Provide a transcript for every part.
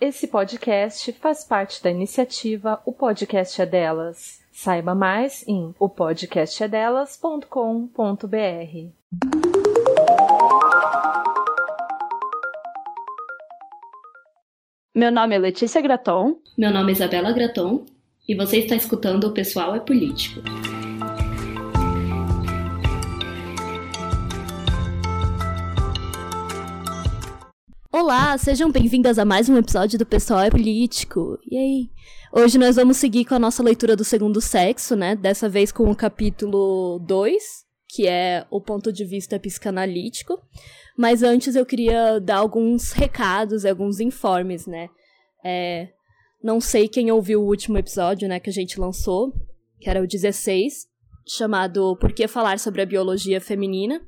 Esse podcast faz parte da iniciativa O Podcast é Delas. Saiba mais em opodcastedelas.com.br. Meu nome é Letícia Graton. Meu nome é Isabela Graton. E você está escutando O Pessoal é Político. Olá, sejam bem-vindas a mais um episódio do Pessoal é Político. E aí? Hoje nós vamos seguir com a nossa leitura do segundo sexo, né? Dessa vez com o capítulo 2, que é o ponto de vista psicanalítico. Mas antes eu queria dar alguns recados, alguns informes, né? É, não sei quem ouviu o último episódio, né, que a gente lançou, que era o 16, chamado Por que falar sobre a biologia feminina?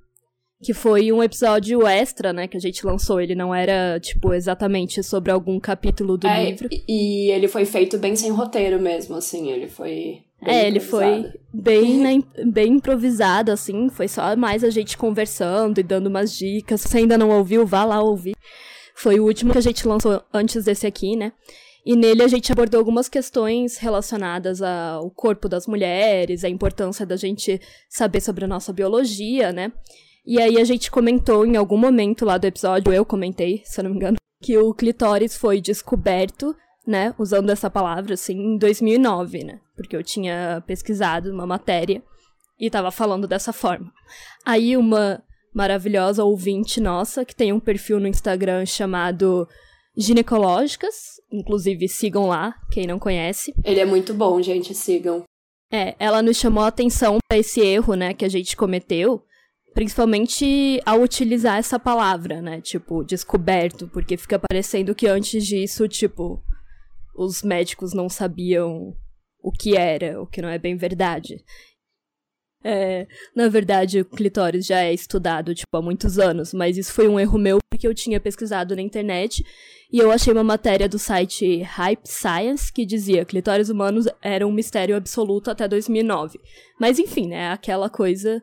Que foi um episódio extra, né, que a gente lançou. Ele não era, tipo, exatamente sobre algum capítulo do é, livro. E ele foi feito bem sem roteiro mesmo, assim, ele foi. é, ele foi bem, né, bem improvisado, assim, foi só mais a gente conversando e dando umas dicas. Se você ainda não ouviu, vá lá ouvir. Foi o último que a gente lançou antes desse aqui, né? E nele a gente abordou algumas questões relacionadas ao corpo das mulheres, a importância da gente saber sobre a nossa biologia, né? E aí a gente comentou em algum momento lá do episódio, eu comentei, se eu não me engano, que o clitóris foi descoberto, né, usando essa palavra, assim, em 2009, né? Porque eu tinha pesquisado uma matéria e tava falando dessa forma. Aí uma maravilhosa ouvinte nossa, que tem um perfil no Instagram chamado Ginecológicas, inclusive sigam lá, quem não conhece. Ele é muito bom, gente, sigam. É, ela nos chamou a atenção para esse erro, né, que a gente cometeu, Principalmente ao utilizar essa palavra, né? Tipo, descoberto, porque fica parecendo que antes disso, tipo, os médicos não sabiam o que era, o que não é bem verdade. É, na verdade, o clitóris já é estudado, tipo, há muitos anos, mas isso foi um erro meu porque eu tinha pesquisado na internet e eu achei uma matéria do site Hype Science que dizia que clitóris humanos era um mistério absoluto até 2009. Mas enfim, né, aquela coisa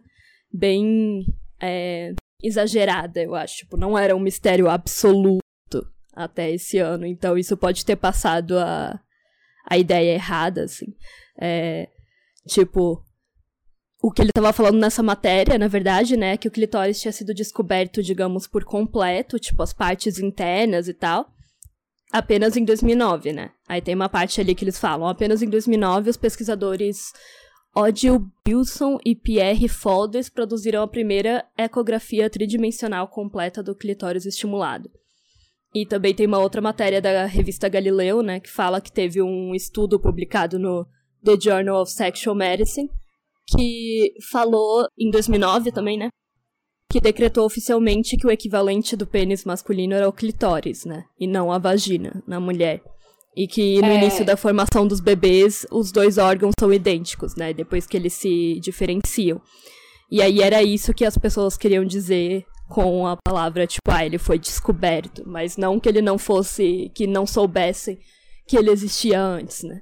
bem é, exagerada, eu acho. Tipo, não era um mistério absoluto até esse ano. Então isso pode ter passado a, a ideia errada, assim. É, tipo, o que ele estava falando nessa matéria, na verdade, né, que o clitóris tinha sido descoberto, digamos, por completo, tipo, as partes internas e tal, apenas em 2009, né? Aí tem uma parte ali que eles falam, apenas em 2009 os pesquisadores Odile Bilson e Pierre Folders produziram a primeira ecografia tridimensional completa do clitóris estimulado. E também tem uma outra matéria da revista Galileu, né, que fala que teve um estudo publicado no The Journal of Sexual Medicine, que falou em 2009 também, né, que decretou oficialmente que o equivalente do pênis masculino era o clitóris, né, e não a vagina na mulher. E que no é... início da formação dos bebês, os dois órgãos são idênticos, né? Depois que eles se diferenciam. E aí era isso que as pessoas queriam dizer com a palavra, tipo, ah, ele foi descoberto. Mas não que ele não fosse, que não soubessem que ele existia antes, né?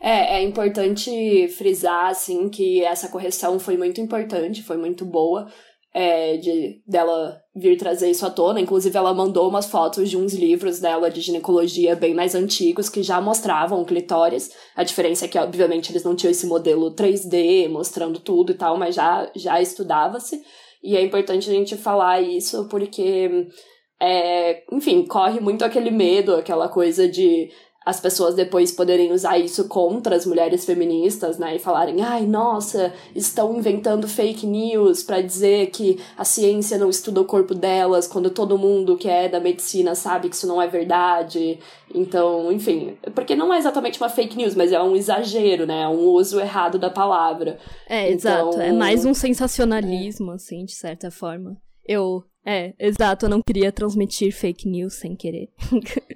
É, é importante frisar, assim, que essa correção foi muito importante, foi muito boa, é, de dela vir trazer isso à tona. Inclusive, ela mandou umas fotos de uns livros dela de ginecologia bem mais antigos que já mostravam o clitóris. A diferença é que, obviamente, eles não tinham esse modelo 3D mostrando tudo e tal, mas já, já estudava-se. E é importante a gente falar isso porque, é, enfim, corre muito aquele medo, aquela coisa de as pessoas depois poderem usar isso contra as mulheres feministas, né? E falarem, ai, nossa, estão inventando fake news para dizer que a ciência não estuda o corpo delas, quando todo mundo que é da medicina sabe que isso não é verdade. Então, enfim, porque não é exatamente uma fake news, mas é um exagero, né? É um uso errado da palavra. É, então, exato. É mais um sensacionalismo, é. assim, de certa forma. Eu é, exato, eu não queria transmitir fake news sem querer.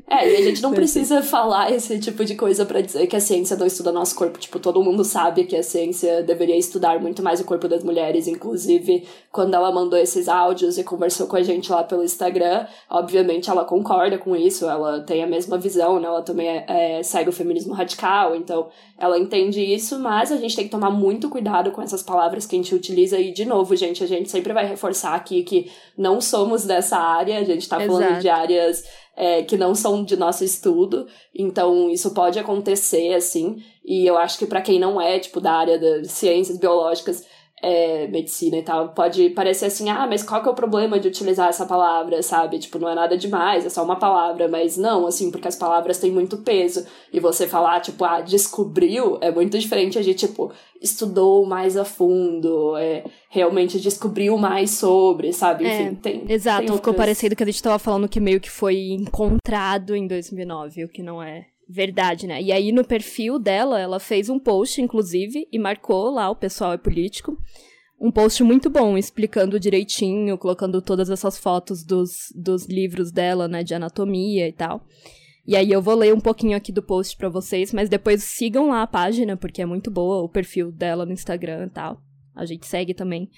É, e a gente não precisa falar esse tipo de coisa para dizer que a ciência não estuda nosso corpo. Tipo, todo mundo sabe que a ciência deveria estudar muito mais o corpo das mulheres. Inclusive, quando ela mandou esses áudios e conversou com a gente lá pelo Instagram, obviamente ela concorda com isso, ela tem a mesma visão, né? Ela também é, é, segue o feminismo radical, então ela entende isso, mas a gente tem que tomar muito cuidado com essas palavras que a gente utiliza. E, de novo, gente, a gente sempre vai reforçar aqui que não somos dessa área, a gente tá falando de áreas é, que não são de nosso estudo. Então, isso pode acontecer, assim. E eu acho que para quem não é, tipo, da área das ciências biológicas, é, medicina e tal, pode parecer assim, ah, mas qual que é o problema de utilizar essa palavra, sabe? Tipo, não é nada demais, é só uma palavra, mas não, assim, porque as palavras têm muito peso. E você falar, tipo, ah, descobriu, é muito diferente de, tipo, estudou mais a fundo, é, realmente descobriu mais sobre, sabe? É, Enfim, tem. Exato, tem ficou outras... parecendo que a gente tava falando que meio que foi encontrado em 2009, o que não é verdade, né? E aí no perfil dela, ela fez um post, inclusive, e marcou lá o pessoal é político. Um post muito bom, explicando direitinho, colocando todas essas fotos dos, dos livros dela, né, de anatomia e tal. E aí eu vou ler um pouquinho aqui do post para vocês, mas depois sigam lá a página, porque é muito boa o perfil dela no Instagram e tal. A gente segue também.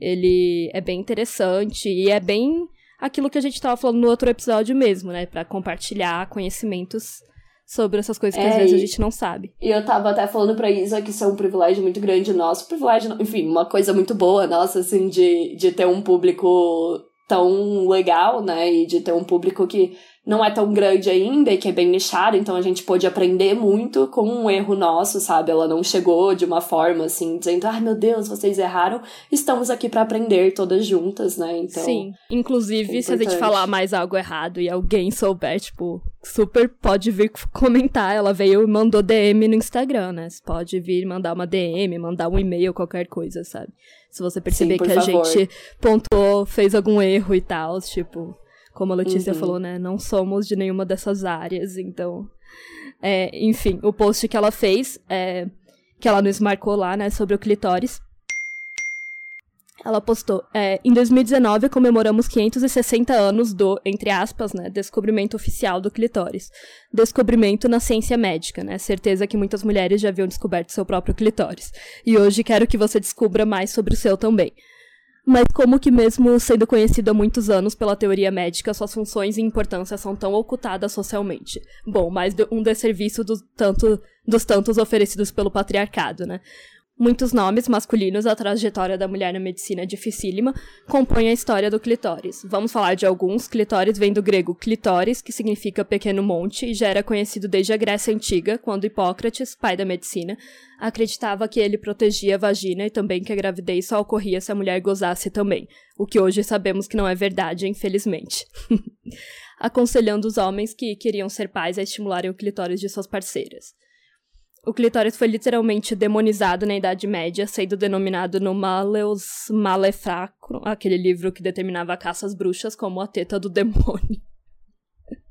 Ele é bem interessante e é bem aquilo que a gente tava falando no outro episódio mesmo, né, para compartilhar conhecimentos sobre essas coisas que É, às vezes a gente não sabe. E eu tava até falando pra Isa que isso é um privilégio muito grande nosso. Privilégio, enfim, uma coisa muito boa nossa, assim, de, de ter um público tão legal, né? E de ter um público que não é tão grande ainda e que é bem nichado, então a gente pôde aprender muito com um erro nosso, sabe? Ela não chegou de uma forma assim, dizendo, ai meu Deus, vocês erraram, estamos aqui pra aprender todas juntas, né? Então. Sim. Inclusive, é se a gente falar mais algo errado e alguém souber, tipo, super pode vir comentar. Ela veio e mandou DM no Instagram, né? Você pode vir mandar uma DM, mandar um e-mail, qualquer coisa, sabe? Se você perceber por que a favor. gente pontuou, fez algum erro e tal, tipo, como a Letícia Uhum. falou, né? Não somos de nenhuma dessas áreas, então. É, enfim, o post que ela fez, é, que ela nos marcou lá, né, sobre o clitóris. Ela postou, é, em 2019 comemoramos 560 anos do, entre aspas, né, descobrimento oficial do clitóris. Descobrimento na ciência médica, né, certeza que muitas mulheres já haviam descoberto seu próprio clitóris. E hoje quero que você descubra mais sobre o seu também. Mas como que mesmo sendo conhecido há muitos anos pela teoria médica, suas funções e importância são tão ocultadas socialmente? Bom, mais um desserviço do tanto, dos tantos oferecidos pelo patriarcado, né? Muitos nomes masculinos, a trajetória da mulher na medicina dificílima, compõem a história do clitóris. Vamos falar de alguns. Clitóris vem do grego clitóris, que significa pequeno monte, e já era conhecido desde a Grécia Antiga, quando Hipócrates, pai da medicina, acreditava que ele protegia a vagina e também que a gravidez só ocorria se a mulher gozasse também, o que hoje sabemos que não é verdade, infelizmente. Aconselhando os homens que queriam ser pais a estimularem o clitóris de suas parceiras. O clitóris foi literalmente demonizado na Idade Média, sendo denominado no Maleus Maleficarum, aquele livro que determinava a caça às bruxas como a teta do demônio.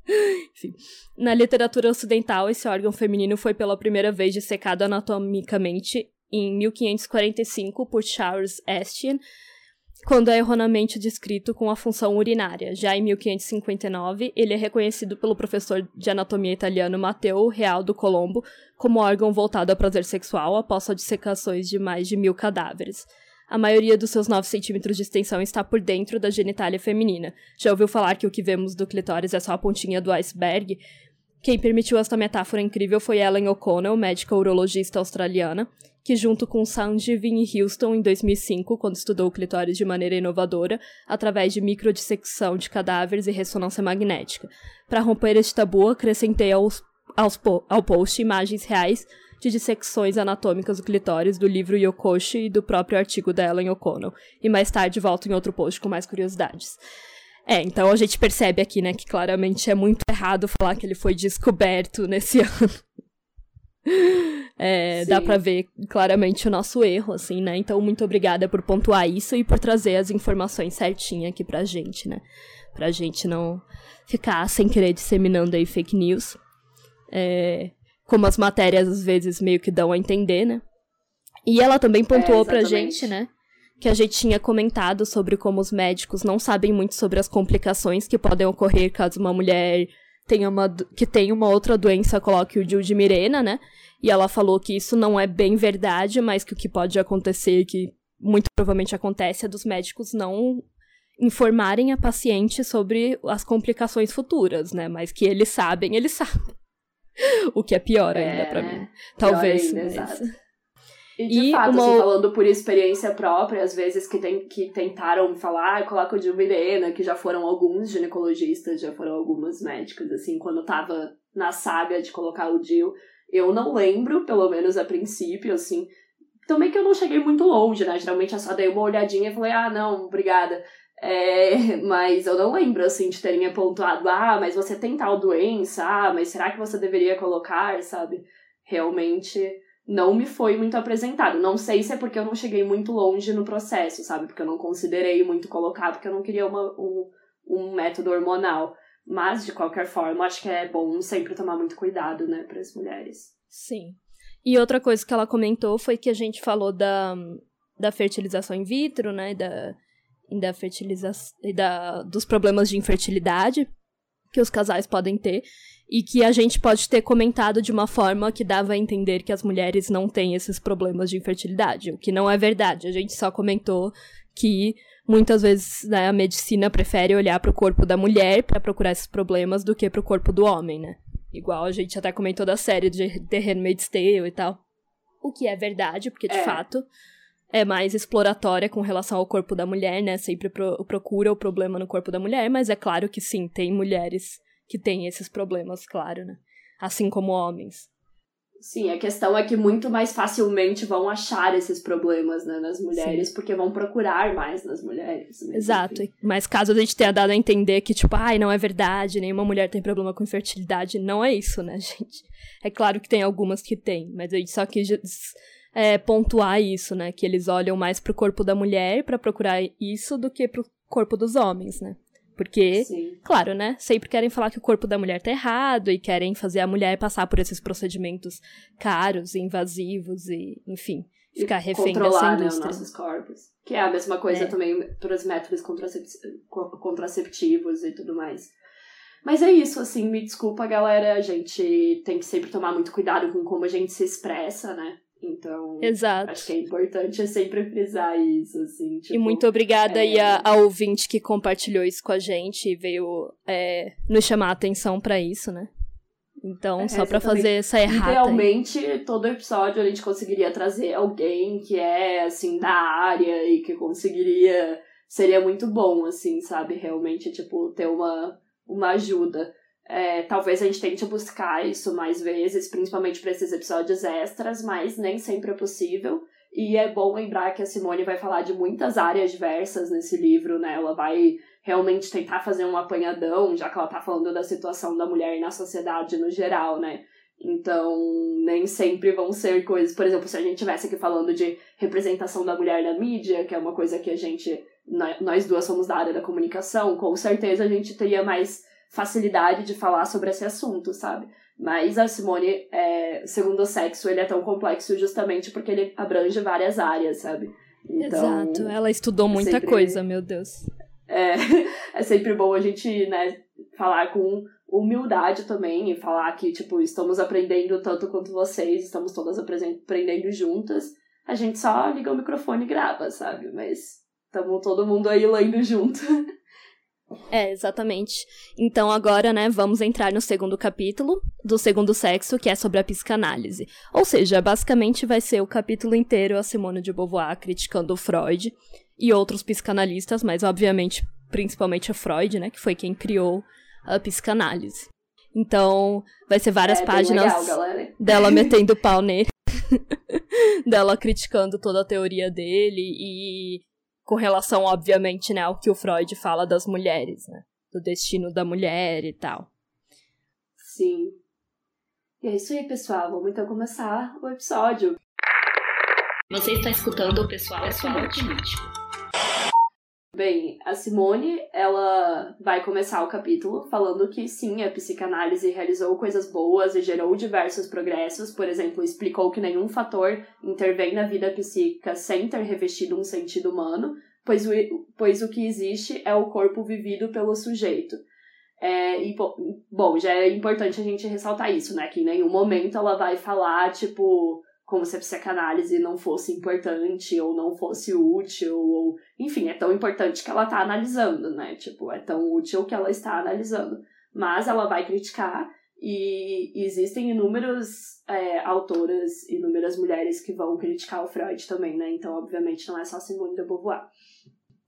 Enfim. Na literatura ocidental, esse órgão feminino foi pela primeira vez dissecado anatomicamente em 1545 por Charles Estienne, quando é erroneamente descrito com a função urinária. Já em 1559, ele é reconhecido pelo professor de anatomia italiano Matteo Realdo Colombo como órgão voltado ao prazer sexual após dissecações de mais de mil cadáveres. A maioria dos seus 9 centímetros de extensão está por dentro da genitália feminina. Já ouviu falar que o que vemos do clitóris é só a pontinha do iceberg? Quem permitiu esta metáfora incrível foi Ellen O'Connell, médica urologista australiana, que junto com Sanjeev Houston em 2005, quando estudou o clitóris de maneira inovadora, através de microdissecção de cadáveres e ressonância magnética. Para romper este tabu, acrescentei aos, aos ao post imagens reais de dissecções anatômicas do clitóris do livro Yokoshi e do próprio artigo da Ellen O'Connell. E mais tarde volto em outro post com mais curiosidades. É, então a gente percebe aqui, né, que claramente é muito errado falar que ele foi descoberto nesse ano. É, dá pra ver claramente o nosso erro, assim, né? Então, muito obrigada por pontuar isso e por trazer as informações certinhas aqui pra gente, né? Pra gente não ficar sem querer disseminando aí fake news. É, como as matérias às vezes meio que dão a entender, né? E ela também pontuou pra exatamente. gente, né? Que a gente tinha comentado sobre como os médicos não sabem muito sobre as complicações que podem ocorrer caso uma mulher tenha uma, que tem uma outra doença, coloque o DIU de Mirena, né? E ela falou que isso não é bem verdade, mas que o que pode acontecer, que muito provavelmente acontece, é dos médicos não informarem a paciente sobre as complicações futuras, né? Mas que eles sabem, eles sabem. o que é pior ainda É, pra mim. Talvez. ainda, mas- exato. E de e fato, uma... assim, falando por experiência própria, às vezes que, tem, que tentaram falar, ah, coloca o Mirena, que já foram alguns ginecologistas, já foram algumas médicas, assim, quando tava na saga de colocar o Gil. Eu não lembro, pelo menos a princípio, assim. Também que eu não cheguei muito longe, né? Geralmente eu só dei uma olhadinha e falei, ah, não, obrigada. É, mas eu não lembro, assim, de terem apontado, ah, mas você tem tal doença, ah, mas será que você deveria colocar, sabe? Realmente não me foi muito apresentado. Não sei se é porque eu não cheguei muito longe no processo, sabe? Porque eu não considerei muito colocar, porque eu não queria uma, um, um método hormonal. Mas, de qualquer forma, acho que é bom sempre tomar muito cuidado, né, para as mulheres. Sim. E outra coisa que ela comentou foi que a gente falou da, da fertilização in vitro, né, da, da fertilização, da, dos problemas de infertilidade que os casais podem ter e que a gente pode ter comentado de uma forma que dava a entender que as mulheres não têm esses problemas de infertilidade, o que não é verdade. A gente só comentou que muitas vezes né, a medicina prefere olhar para o corpo da mulher para procurar esses problemas do que para o corpo do homem, né? Igual a gente até comentou da série de The Handmaid's Tale e tal. O que é verdade, porque de é. fato é mais exploratória com relação ao corpo da mulher, né? Sempre pro procura o problema no corpo da mulher, mas é claro que sim, tem mulheres que têm esses problemas, claro, né? Assim como homens. Sim, a questão é que muito mais facilmente vão achar esses problemas né, nas mulheres, Sim. porque vão procurar mais nas mulheres. Né? Exato. Mas caso a gente tenha dado a entender que, tipo, ai, não é verdade, nenhuma mulher tem problema com infertilidade, não é isso, né, gente? É claro que tem algumas que tem, mas a gente só quis é, pontuar isso, né? Que eles olham mais pro corpo da mulher para procurar isso do que pro corpo dos homens, né? Porque, Sim. claro, né? Sempre querem falar que o corpo da mulher tá errado e querem fazer a mulher passar por esses procedimentos caros e invasivos e, enfim, ficar e refém dessa indústria. Né, os nossos corpos. Que é a mesma coisa é. também para os métodos contraceptivos e tudo mais. Mas é isso, assim, me desculpa, galera. A gente tem que sempre tomar muito cuidado com como a gente se expressa, né? Então, Exato. acho que é importante sempre frisar isso, assim. Tipo, e muito obrigada é... aí a, a, ouvinte que compartilhou isso com a gente e veio é, nos chamar a atenção para isso, né? Então, é, só para fazer essa errata. Idealmente, aí. todo episódio a gente conseguiria trazer alguém que é, assim, da área e que conseguiria. Seria muito bom, assim, sabe? Realmente, tipo, ter uma, uma ajuda. É, talvez a gente tente buscar isso mais vezes, principalmente para esses episódios extras, mas nem sempre é possível. E é bom lembrar que a Simone vai falar de muitas áreas diversas nesse livro, né? Ela vai realmente tentar fazer um apanhadão, já que ela tá falando da situação da mulher na sociedade no geral, né? Então, nem sempre vão ser coisas. Por exemplo, se a gente estivesse aqui falando de representação da mulher na mídia, que é uma coisa que a gente. Nós duas somos da área da comunicação, com certeza a gente teria mais facilidade de falar sobre esse assunto, sabe? Mas a Simone, é, segundo o sexo, ele é tão complexo justamente porque ele abrange várias áreas, sabe? Então, Exato, ela estudou muita é sempre, coisa, meu Deus. É, é sempre bom a gente, né, falar com humildade também e falar que, tipo, estamos aprendendo tanto quanto vocês, estamos todas aprendendo juntas. A gente só liga o microfone e grava, sabe? Mas estamos todo mundo aí lendo junto. É, exatamente. Então agora, né, vamos entrar no segundo capítulo do segundo sexo, que é sobre a psicanálise. Ou seja, basicamente vai ser o capítulo inteiro a Simone de Beauvoir criticando o Freud e outros psicanalistas, mas obviamente, principalmente o Freud, né, que foi quem criou a psicanálise. Então, vai ser várias é, páginas legal, dela metendo pau nele. dela criticando toda a teoria dele e com relação, obviamente, né, ao que o Freud fala das mulheres, né? Do destino da mulher e tal. Sim. E é isso aí, pessoal. Vamos então começar o episódio. Você está escutando o pessoal, pessoal político. Bem, a Simone, ela vai começar o capítulo falando que sim, a psicanálise realizou coisas boas e gerou diversos progressos. Por exemplo, explicou que nenhum fator intervém na vida psíquica sem ter revestido um sentido humano, pois o, pois o que existe é o corpo vivido pelo sujeito. É, e, bom, já é importante a gente ressaltar isso, né? Que em nenhum momento ela vai falar, tipo, como se a psicanálise não fosse importante ou não fosse útil, ou enfim, é tão importante que ela está analisando, né? Tipo, é tão útil que ela está analisando. Mas ela vai criticar E existem inúmeras é, autoras, inúmeras mulheres que vão criticar o Freud também, né? Então, obviamente, não é só Simone de Beauvoir.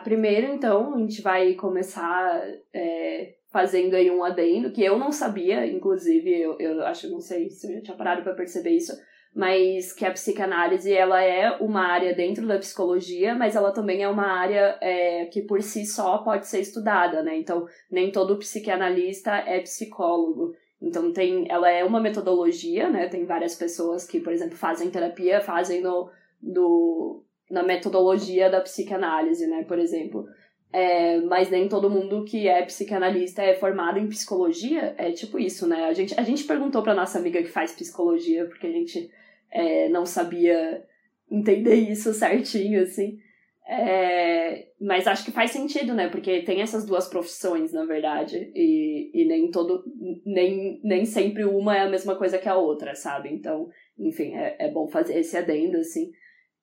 Primeiro, então, a gente vai começar é, fazendo aí um adendo, que eu não sabia, inclusive, eu, eu acho, não sei se eu já tinha parado para perceber isso, mas que a psicanálise ela é uma área dentro da psicologia, mas ela também é uma área é, que por si só pode ser estudada, né? Então, nem todo psicanalista é psicólogo. Então, tem, ela é uma metodologia, né? Tem várias pessoas que, por exemplo, fazem terapia, fazem no, do, na metodologia da psicanálise, né? Por exemplo. É, mas nem todo mundo que é psicanalista é formado em psicologia. É tipo isso, né? A gente, a gente perguntou pra nossa amiga que faz psicologia, porque a gente é, não sabia entender isso certinho, assim. É, mas acho que faz sentido, né? Porque tem essas duas profissões, na verdade. E, e nem todo. Nem, nem sempre uma é a mesma coisa que a outra, sabe? Então, enfim, é, é bom fazer esse adendo, assim.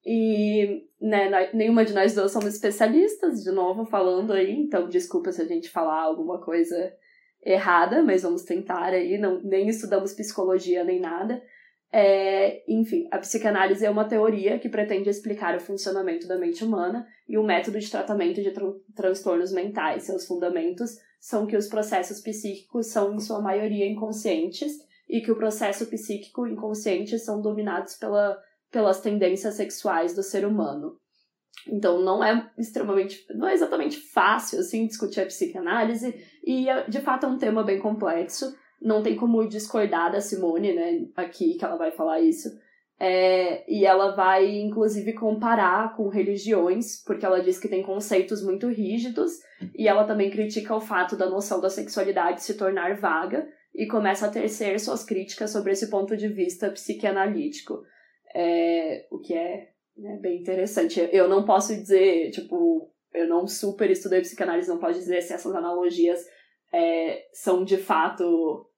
E né, nenhuma de nós duas somos especialistas, de novo falando aí, então desculpa se a gente falar alguma coisa errada, mas vamos tentar aí, não, nem estudamos psicologia nem nada. É, enfim, a psicanálise é uma teoria que pretende explicar o funcionamento da mente humana e o método de tratamento de transtornos mentais. Seus fundamentos são que os processos psíquicos são, em sua maioria, inconscientes e que o processo psíquico inconsciente são dominados pela, pelas tendências sexuais do ser humano. Então não é extremamente, não é exatamente fácil assim discutir a psicanálise e de fato é um tema bem complexo não tem como discordar da Simone, né, aqui que ela vai falar isso. É, e ela vai, inclusive, comparar com religiões, porque ela diz que tem conceitos muito rígidos, e ela também critica o fato da noção da sexualidade se tornar vaga, e começa a tecer suas críticas sobre esse ponto de vista psicanalítico. É, o que é né, bem interessante. Eu não posso dizer, tipo, eu não super estudei psicanálise, não posso dizer se essas analogias é, são de fato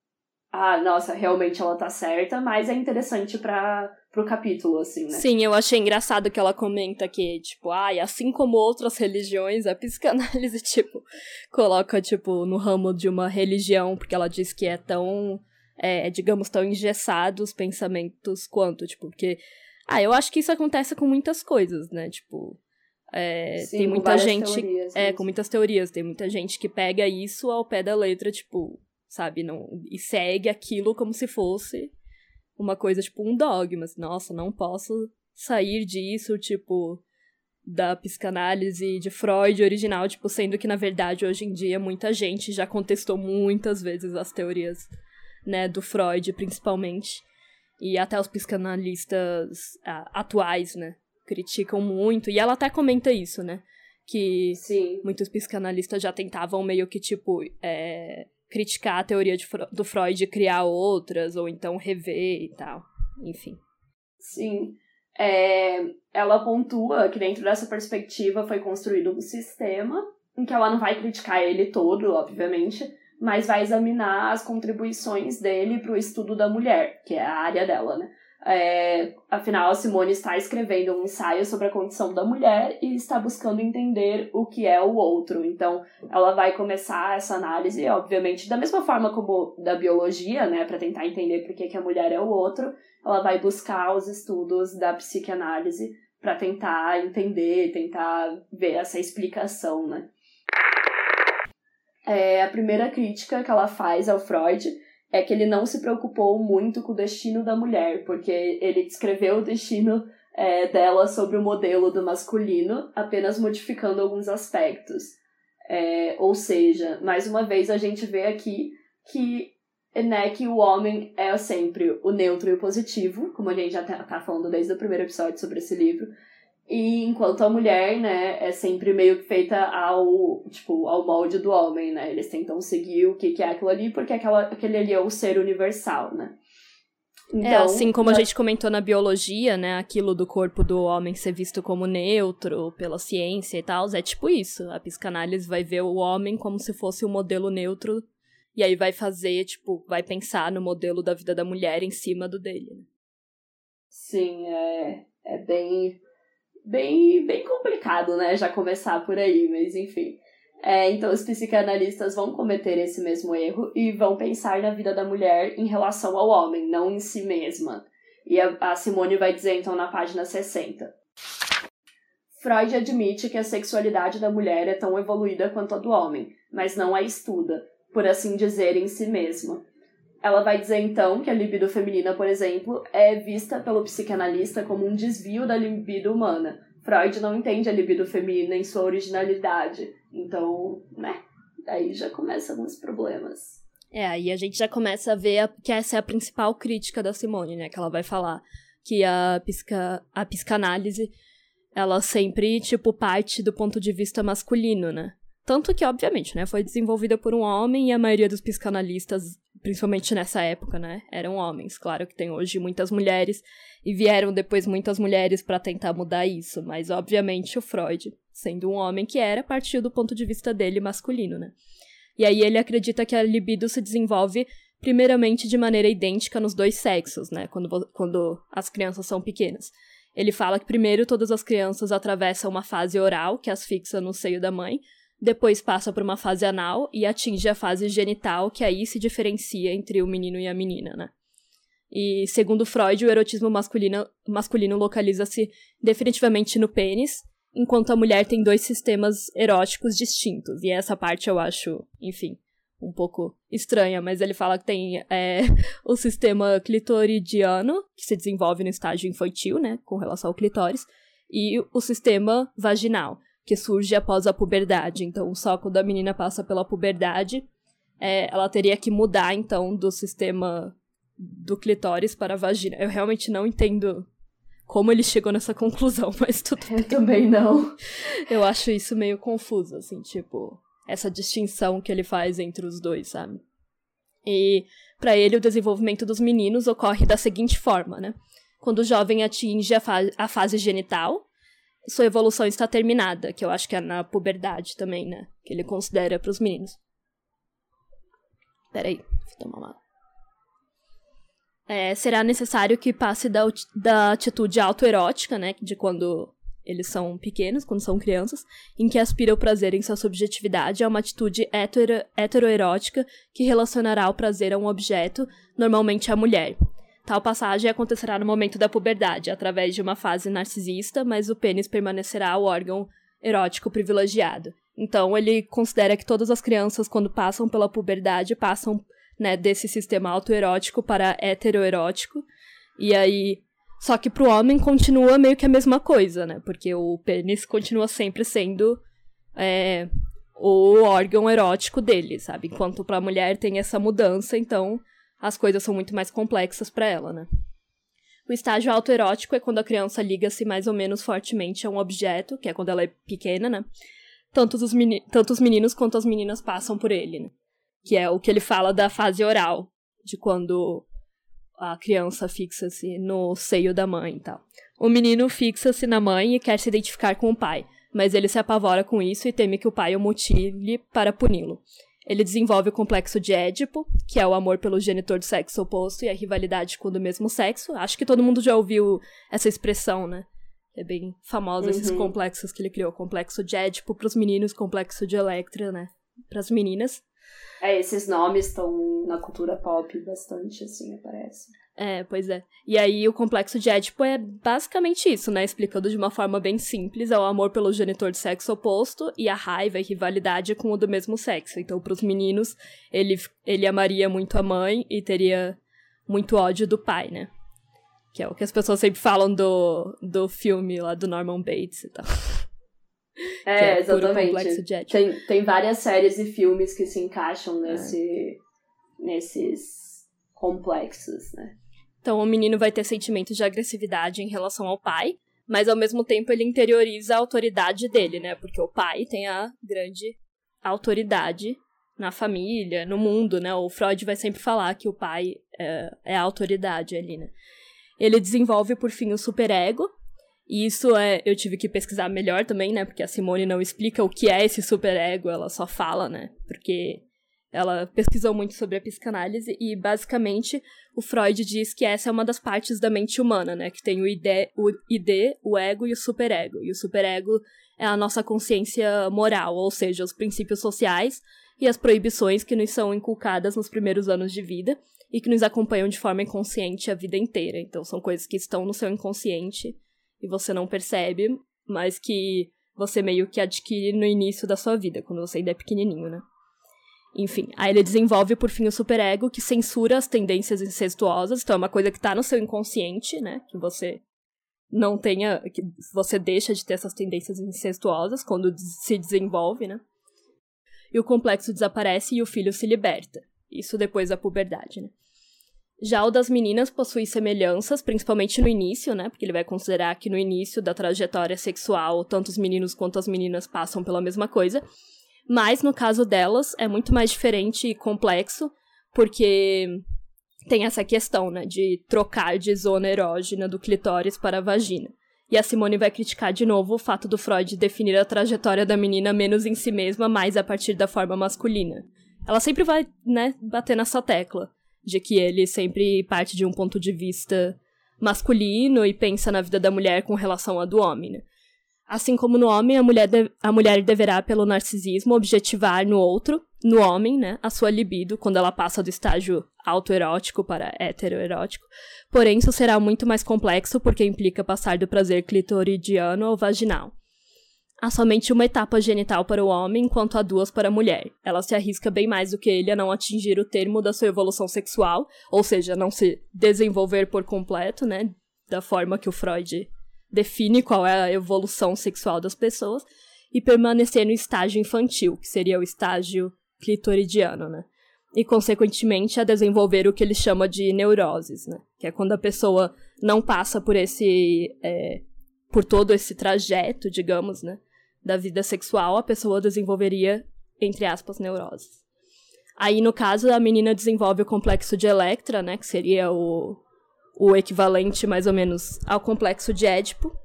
ah, nossa, realmente ela tá certa, mas é interessante para pro capítulo, assim, né? Sim, eu achei engraçado que ela comenta que, tipo, ai, ah, assim como outras religiões, a psicanálise, tipo, coloca, tipo, no ramo de uma religião, porque ela diz que é tão, é, digamos, tão engessado os pensamentos quanto, tipo, porque, ah, eu acho que isso acontece com muitas coisas, né? Tipo, é, Sim, tem muita gente. Teorias, é, com muitas teorias. Tem muita gente que pega isso ao pé da letra, tipo, sabe? Não, e segue aquilo como se fosse uma coisa, tipo, um dogma. Assim, Nossa, não posso sair disso, tipo, da psicanálise de Freud original, tipo, sendo que, na verdade, hoje em dia, muita gente já contestou muitas vezes as teorias, né, do Freud, principalmente. E até os psicanalistas ah, atuais, né, criticam muito. E ela até comenta isso, né? Que Sim. muitos psicanalistas já tentavam meio que, tipo, é, criticar a teoria de, do Freud e criar outras, ou então rever e tal. Enfim. Sim. É, ela pontua que dentro dessa perspectiva foi construído um sistema em que ela não vai criticar ele todo, obviamente, mas vai examinar as contribuições dele para o estudo da mulher, que é a área dela, né? É, afinal, a Simone está escrevendo um ensaio sobre a condição da mulher e está buscando entender o que é o outro. Então, ela vai começar essa análise, obviamente, da mesma forma como da biologia, né, para tentar entender por que, que a mulher é o outro, ela vai buscar os estudos da psicanálise para tentar entender, tentar ver essa explicação, né. É, a primeira crítica que ela faz ao Freud é que ele não se preocupou muito com o destino da mulher, porque ele descreveu o destino é, dela sobre o modelo do masculino, apenas modificando alguns aspectos. É, ou seja, mais uma vez a gente vê aqui que, né, que o homem é sempre o neutro e o positivo, como a gente já tá, tá falando desde o primeiro episódio sobre esse livro, e enquanto a mulher, né, é sempre meio que feita ao, tipo, ao molde do homem, né? Eles tentam seguir o que, que é aquilo ali, porque aquela, aquele ali é o ser universal, né? É, então, é, assim como a gente comentou na biologia, né? Aquilo do corpo do homem ser visto como neutro pela ciência e tal, é tipo isso. A psicanálise vai ver o homem como se fosse um modelo neutro, e aí vai fazer, tipo, vai pensar no modelo da vida da mulher em cima do dele. Né? Sim, é, é bem bem, bem complicado, né? Já começar por aí, mas enfim. É, então, os psicanalistas vão cometer esse mesmo erro e vão pensar na vida da mulher em relação ao homem, não em si mesma. E a, a Simone vai dizer, então, na página 60. Freud admite que a sexualidade da mulher é tão evoluída quanto a do homem, mas não a estuda, por assim dizer, em si mesma. Ela vai dizer então que a libido feminina, por exemplo, é vista pelo psicanalista como um desvio da libido humana. Freud não entende a libido feminina em sua originalidade. Então, né? Aí já começam alguns problemas. É, aí a gente já começa a ver a, que essa é a principal crítica da Simone, né? Que ela vai falar que a, psica, a psicanálise, ela sempre, tipo, parte do ponto de vista masculino, né? Tanto que, obviamente, né, foi desenvolvida por um homem e a maioria dos psicanalistas, principalmente nessa época, né, eram homens. Claro que tem hoje muitas mulheres e vieram depois muitas mulheres para tentar mudar isso, mas obviamente o Freud, sendo um homem que era, partiu do ponto de vista dele masculino, né? E aí ele acredita que a libido se desenvolve primeiramente de maneira idêntica nos dois sexos, né, quando, quando as crianças são pequenas. Ele fala que primeiro todas as crianças atravessam uma fase oral, que as fixa no seio da mãe, depois passa por uma fase anal e atinge a fase genital, que aí se diferencia entre o menino e a menina, né? E segundo Freud, o erotismo masculino, masculino localiza-se definitivamente no pênis, enquanto a mulher tem dois sistemas eróticos distintos. E essa parte eu acho, enfim, um pouco estranha, mas ele fala que tem é, o sistema clitoridiano, que se desenvolve no estágio infantil, né, com relação ao clitóris, e o sistema vaginal, que surge após a puberdade. Então, só quando a menina passa pela puberdade, é, ela teria que mudar, então, do sistema do clitóris para a vagina. Eu realmente não entendo como ele chegou nessa conclusão, mas tudo bem. Eu também não. Eu acho isso meio confuso, assim, tipo, essa distinção que ele faz entre os dois, sabe? E para ele o desenvolvimento dos meninos ocorre da seguinte forma, né? Quando o jovem atinge a, fa a fase genital, sua evolução está terminada, que eu acho que é na puberdade também, né? Que ele considera para os meninos. Peraí, vou tomar uma. É, será necessário que passe da, da atitude autoerótica, né? De quando eles são pequenos, quando são crianças, em que aspira o prazer em sua subjetividade, a uma atitude hetero, heteroerótica que relacionará o prazer a um objeto, normalmente a mulher. Tal passagem acontecerá no momento da puberdade, através de uma fase narcisista, mas o pênis permanecerá o órgão erótico privilegiado. Então, ele considera que todas as crianças, quando passam pela puberdade, passam né, desse sistema autoerótico para heteroerótico. E aí. Só que pro homem continua meio que a mesma coisa, né? Porque o pênis continua sempre sendo é, o órgão erótico dele, sabe? Enquanto pra mulher tem essa mudança, então as coisas são muito mais complexas para ela, né? O estágio autoerótico é quando a criança liga-se mais ou menos fortemente a um objeto, que é quando ela é pequena, né? Tanto os, meni tanto os meninos quanto as meninas passam por ele, né? Que é o que ele fala da fase oral, de quando a criança fixa-se no seio da mãe e tal. O menino fixa-se na mãe e quer se identificar com o pai, mas ele se apavora com isso e teme que o pai o mutile para puni-lo. Ele desenvolve o complexo de Édipo, que é o amor pelo genitor do sexo oposto e a rivalidade com o do mesmo sexo. Acho que todo mundo já ouviu essa expressão, né? É bem famosa uhum. esses complexos que ele criou. Complexo de Édipo para os meninos, complexo de Electra, né? Para as meninas. É, esses nomes estão na cultura pop bastante, assim, aparece. É, pois é. E aí o complexo de Édipo é basicamente isso, né? Explicando de uma forma bem simples, é o amor pelo genitor de sexo oposto e a raiva e rivalidade com o do mesmo sexo. Então, para os meninos, ele, ele amaria muito a mãe e teria muito ódio do pai, né? Que é o que as pessoas sempre falam do, do filme lá do Norman Bates e tal. É, é exatamente. Tem, tem várias séries e filmes que se encaixam nesse, é. nesses complexos, né? Então o menino vai ter sentimentos de agressividade em relação ao pai, mas ao mesmo tempo ele interioriza a autoridade dele, né? Porque o pai tem a grande autoridade na família, no mundo, né? O Freud vai sempre falar que o pai é, é a autoridade ali, né? Ele desenvolve, por fim, o superego, e isso é, eu tive que pesquisar melhor também, né? Porque a Simone não explica o que é esse superego, ela só fala, né? Porque ela pesquisou muito sobre a psicanálise e, basicamente, o Freud diz que essa é uma das partes da mente humana, né? Que tem o id, o, id, o ego e o superego. E o superego é a nossa consciência moral, ou seja, os princípios sociais e as proibições que nos são inculcadas nos primeiros anos de vida e que nos acompanham de forma inconsciente a vida inteira. Então, são coisas que estão no seu inconsciente e você não percebe, mas que você meio que adquire no início da sua vida, quando você ainda é pequenininho, né? Enfim, aí ele desenvolve por fim o superego que censura as tendências incestuosas, então é uma coisa que tá no seu inconsciente, né? Que você não tenha. que você deixa de ter essas tendências incestuosas quando se desenvolve, né? E o complexo desaparece e o filho se liberta. Isso depois da puberdade, né? Já o das meninas possui semelhanças, principalmente no início, né? Porque ele vai considerar que no início da trajetória sexual, tanto os meninos quanto as meninas passam pela mesma coisa. Mas no caso delas é muito mais diferente e complexo, porque tem essa questão, né, de trocar de zona erógena do clitóris para a vagina. E a Simone vai criticar de novo o fato do Freud definir a trajetória da menina menos em si mesma, mais a partir da forma masculina. Ela sempre vai, né, bater nessa tecla de que ele sempre parte de um ponto de vista masculino e pensa na vida da mulher com relação à do homem. Né? Assim como no homem, a mulher, de, a mulher deverá, pelo narcisismo, objetivar no outro, no homem, né, a sua libido quando ela passa do estágio autoerótico para heteroerótico. Porém, isso será muito mais complexo porque implica passar do prazer clitoridiano ao vaginal. Há somente uma etapa genital para o homem, enquanto há duas para a mulher. Ela se arrisca bem mais do que ele a não atingir o termo da sua evolução sexual, ou seja, não se desenvolver por completo, né? Da forma que o Freud define qual é a evolução sexual das pessoas, e permanecer no estágio infantil, que seria o estágio clitoridiano, né? E, consequentemente, a desenvolver o que ele chama de neuroses, né? Que é quando a pessoa não passa por esse. É, por todo esse trajeto, digamos, né? da vida sexual, a pessoa desenvolveria, entre aspas, neuroses. Aí, no caso, a menina desenvolve o complexo de Electra, né, que seria o, o equivalente, mais ou menos, ao complexo de Édipo,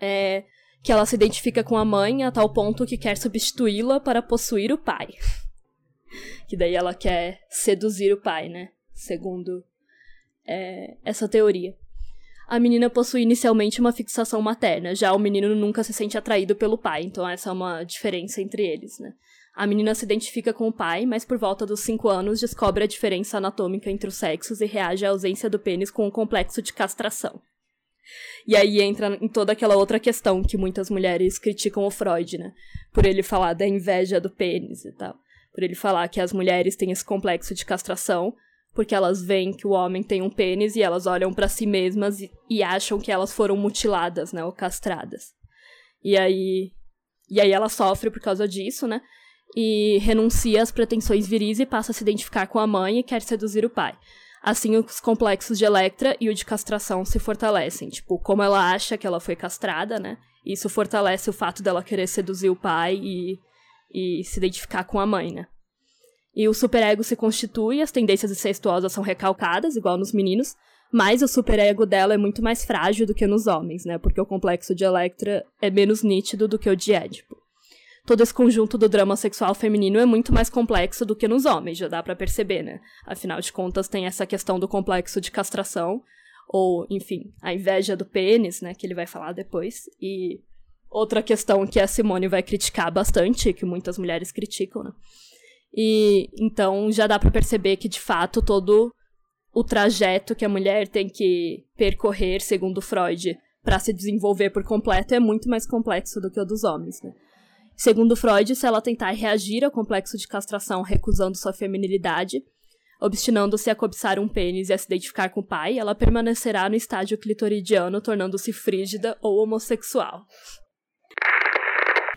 é, que ela se identifica com a mãe a tal ponto que quer substituí-la para possuir o pai. que daí ela quer seduzir o pai, né, segundo é, essa teoria a menina possui inicialmente uma fixação materna, já o menino nunca se sente atraído pelo pai, então essa é uma diferença entre eles, né? A menina se identifica com o pai, mas por volta dos 5 anos descobre a diferença anatômica entre os sexos e reage à ausência do pênis com um complexo de castração. E aí entra em toda aquela outra questão que muitas mulheres criticam o Freud, né? Por ele falar da inveja do pênis e tal. Por ele falar que as mulheres têm esse complexo de castração, porque elas veem que o homem tem um pênis e elas olham para si mesmas e, e, acham que elas foram mutiladas, né, ou castradas. E aí e aí ela sofre por causa disso, né? E renuncia às pretensões viris e passa a se identificar com a mãe e quer seduzir o pai. Assim, os complexos de Electra e o de castração se fortalecem. Tipo, como ela acha que ela foi castrada, né? Isso fortalece o fato dela querer seduzir o pai e, e se identificar com a mãe, né? E o superego se constitui, as tendências incestuosas são recalcadas, igual nos meninos, mas o superego dela é muito mais frágil do que nos homens, né? Porque o complexo de Electra é menos nítido do que o de Édipo. Todo esse conjunto do drama sexual feminino é muito mais complexo do que nos homens, já dá para perceber, né? Afinal de contas, tem essa questão do complexo de castração, ou, enfim, a inveja do pênis, né? Que ele vai falar depois. E outra questão que a Simone vai criticar bastante, que muitas mulheres criticam, né? E então já dá para perceber que de fato todo o trajeto que a mulher tem que percorrer, segundo Freud, para se desenvolver por completo é muito mais complexo do que o dos homens, né? Segundo Freud, se ela tentar reagir ao complexo de castração recusando sua feminilidade, obstinando-se a cobiçar um pênis e a se identificar com o pai, ela permanecerá no estágio clitoridiano, tornando-se frígida ou homossexual.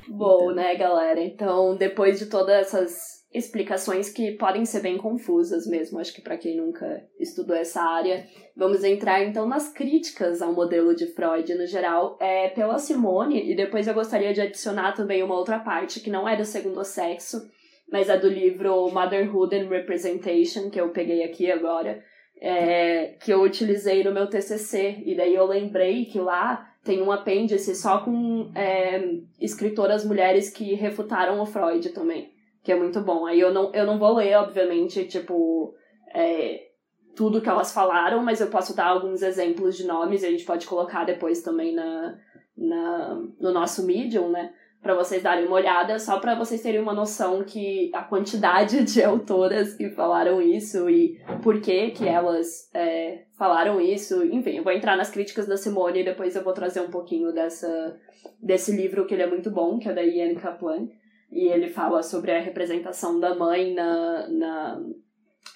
Bom, né, galera? Então, depois de todas essas explicações que podem ser bem confusas mesmo, acho que para quem nunca estudou essa área. Vamos entrar então nas críticas ao modelo de Freud no geral, é pela Simone, e depois eu gostaria de adicionar também uma outra parte que não é do segundo sexo, mas é do livro Motherhood and Representation, que eu peguei aqui agora, é, que eu utilizei no meu TCC, e daí eu lembrei que lá tem um apêndice só com é, escritoras mulheres que refutaram o Freud também que é muito bom. Aí eu não, eu não vou ler, obviamente, tipo, é, tudo que elas falaram, mas eu posso dar alguns exemplos de nomes e a gente pode colocar depois também na, na, no nosso Medium, né? Para vocês darem uma olhada, só para vocês terem uma noção que a quantidade de autoras que falaram isso e por que que elas é, falaram isso. Enfim, eu vou entrar nas críticas da Simone e depois eu vou trazer um pouquinho dessa, desse livro que ele é muito bom, que é da Ian Kaplan. E ele fala sobre a representação da mãe na, na,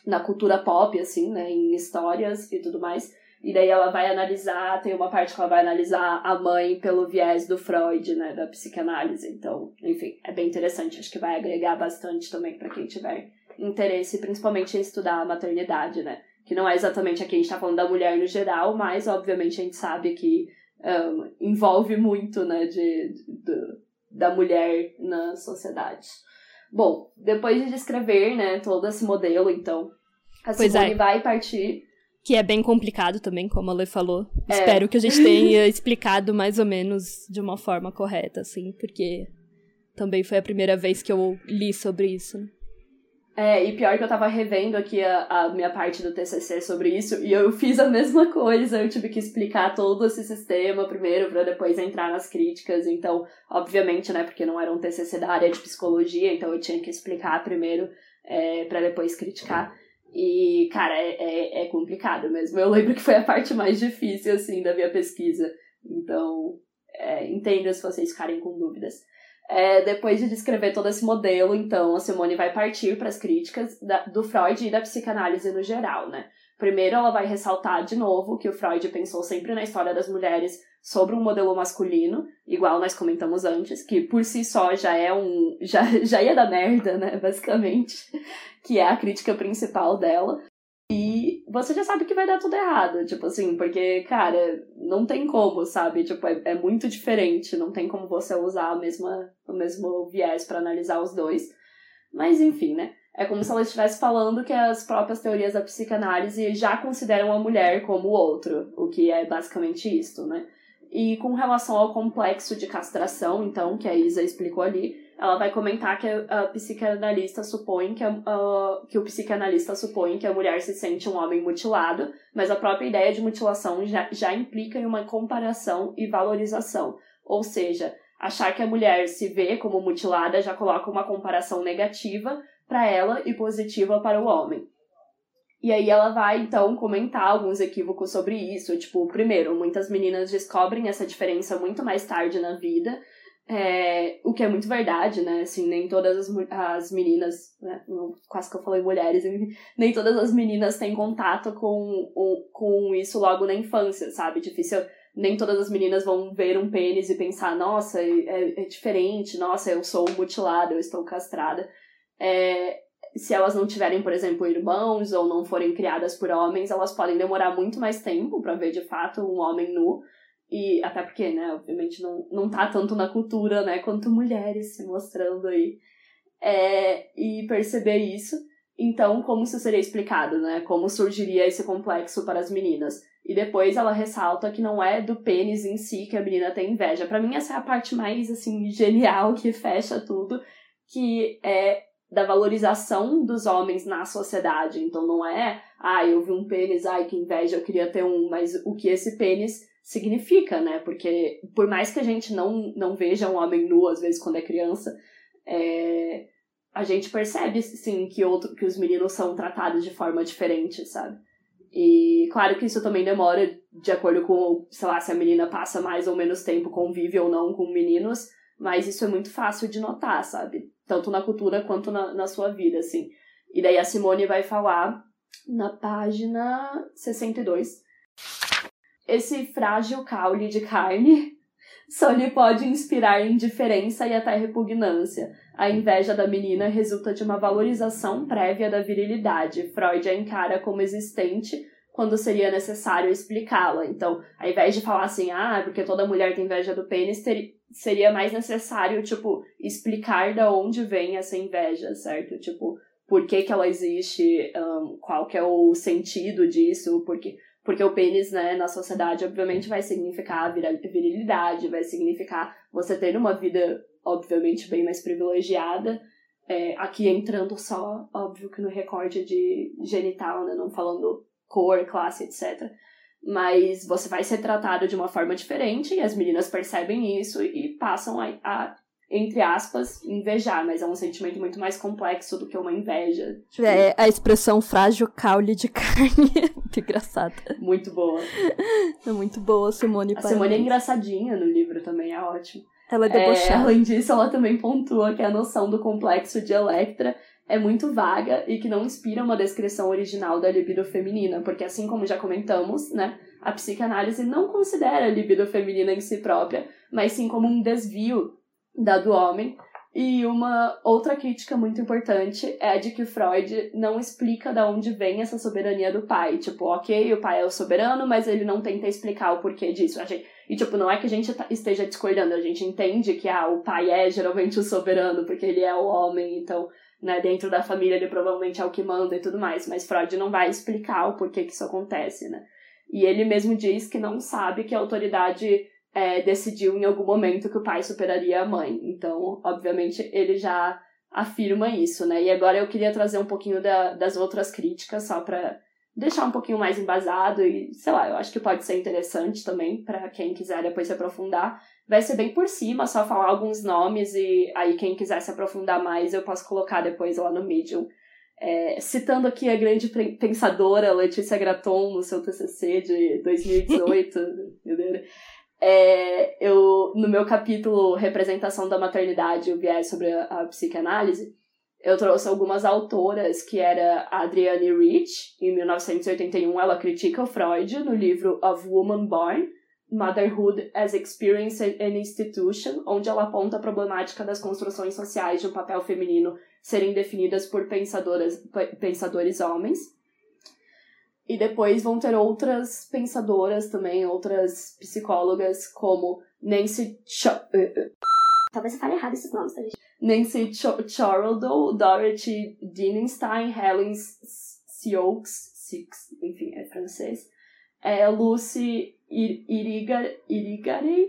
na cultura pop, assim, né? Em histórias e tudo mais. E daí ela vai analisar, tem uma parte que ela vai analisar a mãe pelo viés do Freud, né, da psicanálise. Então, enfim, é bem interessante, acho que vai agregar bastante também para quem tiver interesse, principalmente em estudar a maternidade, né? Que não é exatamente aqui a gente tá falando da mulher no geral, mas obviamente a gente sabe que um, envolve muito, né, de, de, da mulher na sociedade. Bom, depois de descrever, né, todo esse modelo, então, a Pois Simone é. vai partir Que é bem complicado também, como a Lê falou. É. Espero que a gente tenha explicado mais ou menos de uma forma correta, assim, porque também foi a primeira vez que eu li sobre isso. É, e pior que eu tava revendo aqui a, a minha parte do TCC sobre isso, e eu fiz a mesma coisa, eu tive que explicar todo esse sistema primeiro, pra depois entrar nas críticas, então, obviamente, né, porque não era um TCC da área de psicologia, então eu tinha que explicar primeiro, é, para depois criticar, e, cara, é, é, é complicado mesmo, eu lembro que foi a parte mais difícil, assim, da minha pesquisa, então, é, entenda se vocês ficarem com dúvidas. É, depois de descrever todo esse modelo, então, a Simone vai partir para as críticas da- do Freud e da psicanálise no geral, né? Primeiro, ela vai ressaltar de novo que o Freud pensou sempre na história das mulheres sobre um modelo masculino, igual nós comentamos antes, que por si só já é um. já, já ia dar merda, né? Basicamente. Que é a crítica principal dela. Você já sabe que vai dar tudo errado, tipo assim, porque, cara, não tem como, sabe? Tipo, é, é muito diferente, não tem como você usar a mesma, o mesmo viés para analisar os dois. Mas, enfim, né? É como se ela estivesse falando que as próprias teorias da psicanálise já consideram a mulher como o outro, o que é basicamente isto, né? E com relação ao complexo de castração, então, que a Isa explicou ali, ela vai comentar que a, psicanalista supõe que, a, a- que o psicanalista supõe que a mulher se sente um homem mutilado, mas a própria ideia de mutilação já, já implica em uma comparação e valorização. Ou seja, achar que a mulher se vê como mutilada já coloca uma comparação negativa para ela e positiva para o homem. E aí ela vai, então, comentar alguns equívocos sobre isso. Tipo, primeiro, muitas meninas descobrem essa diferença muito mais tarde na vida, é, o que é muito verdade, né? Assim, nem todas as, as meninas, né? Quase que eu falei mulheres, nem todas as meninas têm contato com, com isso logo na infância, sabe? Difícil, nem todas as meninas vão ver um pênis e pensar, nossa, é, é diferente, nossa, eu sou mutilada, eu estou castrada. É, se elas não tiverem, por exemplo, irmãos ou não forem criadas por homens, elas podem demorar muito mais tempo para ver de fato um homem nu. E até porque, né, obviamente não, não tá tanto na cultura, né, quanto mulheres se mostrando aí. É, e perceber isso. Então, como isso seria explicado, né? Como surgiria esse complexo para as meninas? E depois ela ressalta que não é do pênis em si que a menina tem inveja. Para mim, essa é a parte mais, assim, genial que fecha tudo, que é da valorização dos homens na sociedade. Então, não é, ah, eu vi um pênis, ai, que inveja, eu queria ter um, mas o que esse pênis significa, né? Porque por mais que a gente não, não veja um homem nu, às vezes, quando é criança, é, a gente percebe, sim, que, outro, que os meninos são tratados de forma diferente, sabe? E claro que isso também demora de acordo com, sei lá, se a menina passa mais ou menos tempo, convive ou não com meninos, mas isso é muito fácil de notar, sabe? Tanto na cultura quanto na, na sua vida, assim. E daí a Simone vai falar na página 62. Esse frágil caule de carne só lhe pode inspirar indiferença e até repugnância. A inveja da menina resulta de uma valorização prévia da virilidade. Freud a encara como existente quando seria necessário explicá-la. Então, ao invés de falar assim, ah, porque toda mulher tem inveja do pênis, ter- seria mais necessário, tipo, explicar da onde vem essa inveja, certo? Tipo, por que que ela existe, ahn, qual que é o sentido disso, porque porque o pênis, né, na sociedade, obviamente, vai significar virilidade, vai significar você ter uma vida, obviamente, bem mais privilegiada. é, aqui entrando só, óbvio que no recorde de genital, né? Não falando cor, classe, etc. Mas você vai ser tratado de uma forma diferente e as meninas percebem isso e passam a, a entre aspas, invejar, mas é um sentimento muito mais complexo do que uma inveja. É a expressão frágil caule de carne. muito engraçada. Muito boa. É muito boa, Simone. A Simone é engraçadinha no livro também, é ótimo. Ela é debochada. É, além disso, ela também pontua que a noção do complexo de Electra é muito vaga e que não inspira uma descrição original da libido feminina, porque assim como já comentamos, né, a psicanálise não considera a libido feminina em si própria, mas sim como um desvio da do homem. E uma outra crítica muito importante é de que Freud não explica de onde vem essa soberania do pai. Tipo, ok, o pai é o soberano, mas ele não tenta explicar o porquê disso. E, tipo, não é que a gente tá, esteja discordando, a gente entende que ah, o pai é geralmente o soberano, porque ele é o homem, então, né, dentro da família ele provavelmente é o que manda e tudo mais. Mas Freud não vai explicar o porquê que isso acontece, né? E ele mesmo diz que não sabe que a autoridade é, decidiu em algum momento que o pai superaria a mãe. Então, obviamente, ele já afirma isso, né? E agora eu queria trazer um pouquinho da, das outras críticas, só para deixar um pouquinho mais embasado e, sei lá, eu acho que pode ser interessante também para quem quiser depois se aprofundar. Vai ser bem por cima, só falar alguns nomes e aí quem quiser se aprofundar mais eu posso colocar depois lá no Medium. É, citando aqui a grande pensadora Letícia Graton no seu TCC de 2018, meu Deus, é, eu, no meu capítulo Representação da Maternidade, o viés sobre a, a psicanálise, eu trouxe algumas autoras, que era a Adrienne Rich, em 1981, ela critica o Freud no livro Of Woman Born, Motherhood as Experience and Institution, onde ela aponta a problemática das construções sociais de um papel feminino serem definidas por pensadoras, pensadores homens. E depois vão ter outras pensadoras também, outras psicólogas, como Nancy Ch eh, eh, Talvez eu fale errado esses nomes, tá, gente? Nancy Ch Charldow, Dorothy Dinenstein, Helen Sioux, Six, enfim, é francês. É, Lucy Iriga, Irigari,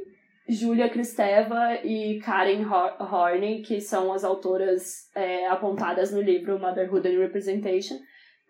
Julia Kristeva e Karen Horney, que são as autoras é, apontadas no livro Motherhood and Representation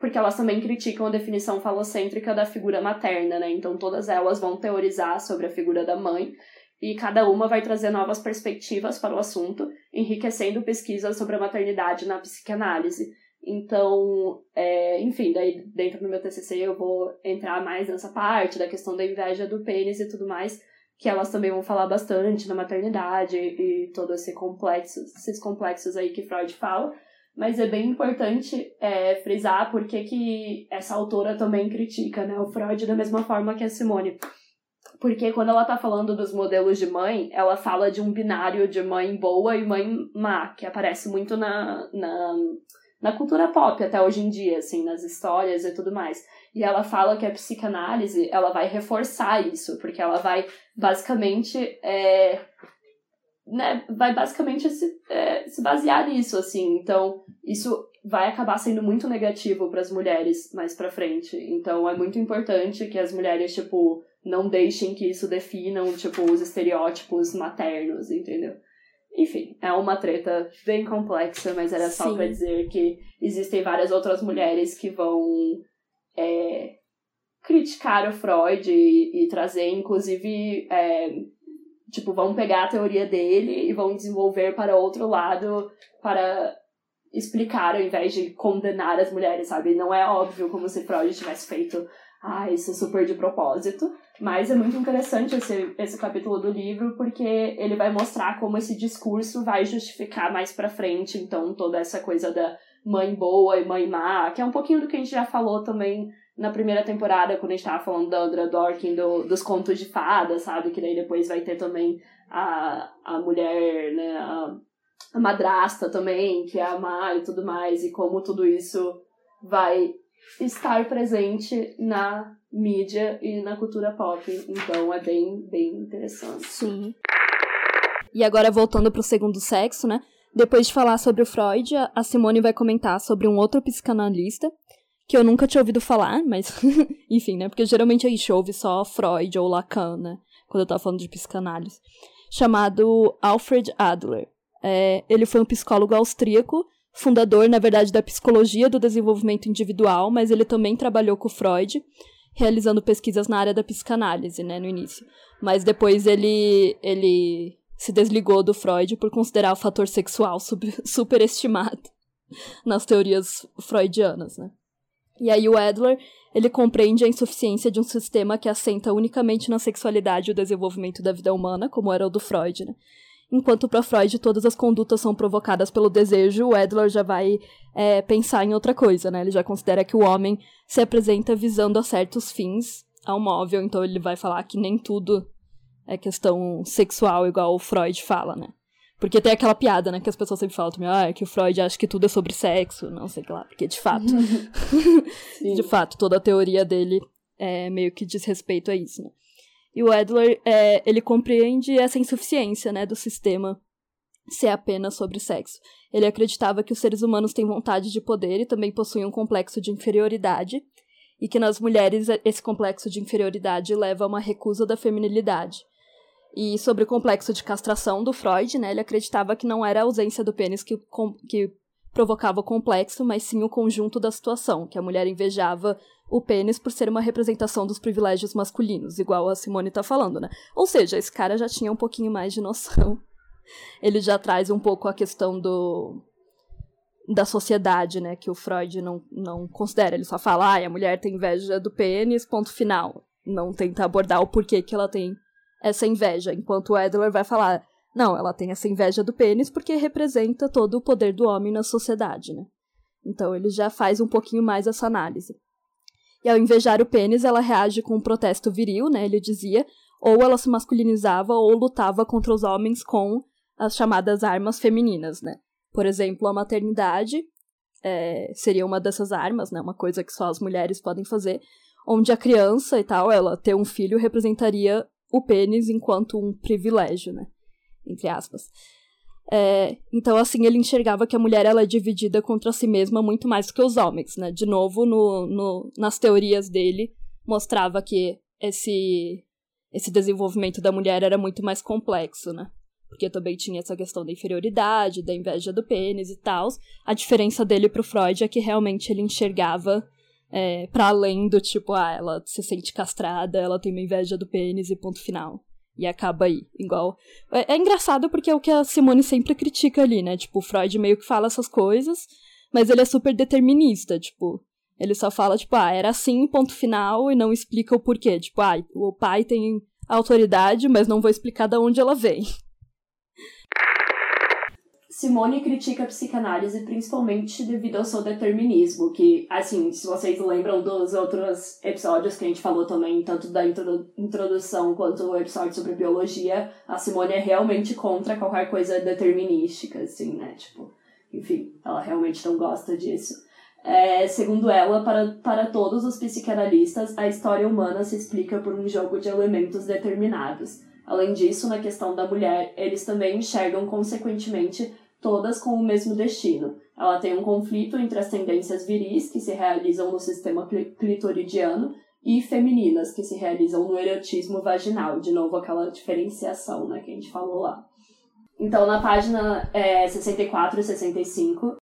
porque elas também criticam a definição falocêntrica da figura materna, né? Então todas elas vão teorizar sobre a figura da mãe e cada uma vai trazer novas perspectivas para o assunto, enriquecendo pesquisas sobre a maternidade na psicanálise. Então, é, enfim, daí dentro do meu TCC eu vou entrar mais nessa parte da questão da inveja do pênis e tudo mais, que elas também vão falar bastante da maternidade e todos esse complexo, esses complexos aí que Freud fala mas é bem importante é, frisar porque que essa autora também critica né, o Freud da mesma forma que a Simone. Porque quando ela tá falando dos modelos de mãe, ela fala de um binário de mãe boa e mãe má, que aparece muito na, na, na cultura pop até hoje em dia, assim, nas histórias e tudo mais. E ela fala que a psicanálise, ela vai reforçar isso, porque ela vai basicamente é, né, vai basicamente se, é, se basear nisso, assim. Então, isso vai acabar sendo muito negativo para as mulheres mais para frente. Então, é muito importante que as mulheres, tipo, não deixem que isso definam, tipo, os estereótipos maternos, entendeu? Enfim, é uma treta bem complexa, mas era só para dizer que existem várias outras mulheres que vão é, criticar o Freud e, e trazer, inclusive, é, Tipo, vão pegar a teoria dele e vão desenvolver para outro lado para explicar ao invés de condenar as mulheres, sabe? Não é óbvio como se Freud tivesse feito ah, isso super de propósito. Mas é muito interessante esse, esse capítulo do livro, porque ele vai mostrar como esse discurso vai justificar mais pra frente, então, toda essa coisa da mãe boa e mãe má, que é um pouquinho do que a gente já falou também na primeira temporada, quando a gente tava falando da Andra Dorkin, do, dos contos de fada, sabe? Que daí depois vai ter também a, a mulher, né? A, a madrasta também, que é a má e tudo mais, e como tudo isso vai estar presente na mídia e na cultura pop. Então é bem, bem interessante. Sim. E agora voltando pro segundo sexo, né? Depois de falar sobre o Freud, a Simone vai comentar sobre um outro psicanalista, que eu nunca tinha ouvido falar, mas enfim, né? Porque geralmente a gente ouve só Freud ou Lacan, né? Quando eu tava falando de psicanálise. Chamado Alfred Adler. É, ele foi um psicólogo austríaco fundador, na verdade, da psicologia do desenvolvimento individual, mas ele também trabalhou com Freud, realizando pesquisas na área da psicanálise, né, no início. Mas depois ele, ele se desligou do Freud por considerar o fator sexual superestimado nas teorias freudianas, né. E aí o Adler, ele compreende a insuficiência de um sistema que assenta unicamente na sexualidade e o desenvolvimento da vida humana, como era o do Freud, né? Enquanto para Freud todas as condutas são provocadas pelo desejo, o Adler já vai é, pensar em outra coisa, né? Ele já considera que o homem se apresenta visando a certos fins ao móvel, então ele vai falar que nem tudo é questão sexual, igual o Freud fala, né? Porque tem aquela piada, né, que as pessoas sempre falam também, ah, é que o Freud acha que tudo é sobre sexo, não sei lá, porque de fato, de fato, toda a teoria dele é meio que diz respeito a isso, né? E o Adler, é, ele compreende essa insuficiência, né, do sistema ser apenas sobre sexo. Ele acreditava que os seres humanos têm vontade de poder e também possuem um complexo de inferioridade, e que nas mulheres esse complexo de inferioridade leva a uma recusa da feminilidade. E sobre o complexo de castração do Freud, né, ele acreditava que não era a ausência do pênis que, que provocava o complexo, mas sim o conjunto da situação, que a mulher invejava o pênis por ser uma representação dos privilégios masculinos, igual a Simone tá falando, né? Ou seja, esse cara já tinha um pouquinho mais de noção. Ele já traz um pouco a questão do da sociedade, né, que o Freud não, não considera. Ele só fala, ah, a mulher tem inveja do pênis, ponto final. Não tenta abordar o porquê que ela tem essa inveja, enquanto o Adler vai falar, não, ela tem essa inveja do pênis porque representa todo o poder do homem na sociedade, né? Então ele já faz um pouquinho mais essa análise. E ao invejar o pênis, ela reage com um protesto viril, né? Ele dizia, ou ela se masculinizava ou lutava contra os homens com as chamadas armas femininas, né? Por exemplo, a maternidade é, seria uma dessas armas, né? Uma coisa que só as mulheres podem fazer, onde a criança e tal, ela ter um filho representaria o pênis enquanto um privilégio, né? Entre aspas. É, então, assim, ele enxergava que a mulher ela é dividida contra si mesma muito mais que os homens, né? De novo, no, no, nas teorias dele, mostrava que esse, esse desenvolvimento da mulher era muito mais complexo, né? Porque também tinha essa questão da inferioridade, da inveja do pênis e tal. A diferença dele pro Freud é que realmente ele enxergava é, para além do tipo, ah, ela se sente castrada, ela tem uma inveja do pênis e ponto final. E acaba aí, igual. É, é, engraçado porque é o que a Simone sempre critica ali, né? Tipo, Freud meio que fala essas coisas, mas ele é super determinista, tipo. Ele só fala, tipo, ah, era assim, ponto final, e não explica o porquê. Tipo, ah, o pai tem autoridade, mas não vou explicar de onde ela vem. Simone critica a psicanálise principalmente devido ao seu determinismo, que, assim, se vocês lembram dos outros episódios que a gente falou também, tanto da introdução quanto o episódio sobre biologia, a Simone é realmente contra qualquer coisa determinística, assim, né? Tipo, enfim, ela realmente não gosta disso. É, segundo ela, para, para todos os psicanalistas, a história humana se explica por um jogo de elementos determinados. Além disso, na questão da mulher, eles também enxergam, consequentemente, todas com o mesmo destino. Ela tem um conflito entre as tendências viris, que se realizam no sistema clitoridiano, e femininas, que se realizam no erotismo vaginal. De novo, aquela diferenciação né, que a gente falou lá. Então, na página é, 64 e 65,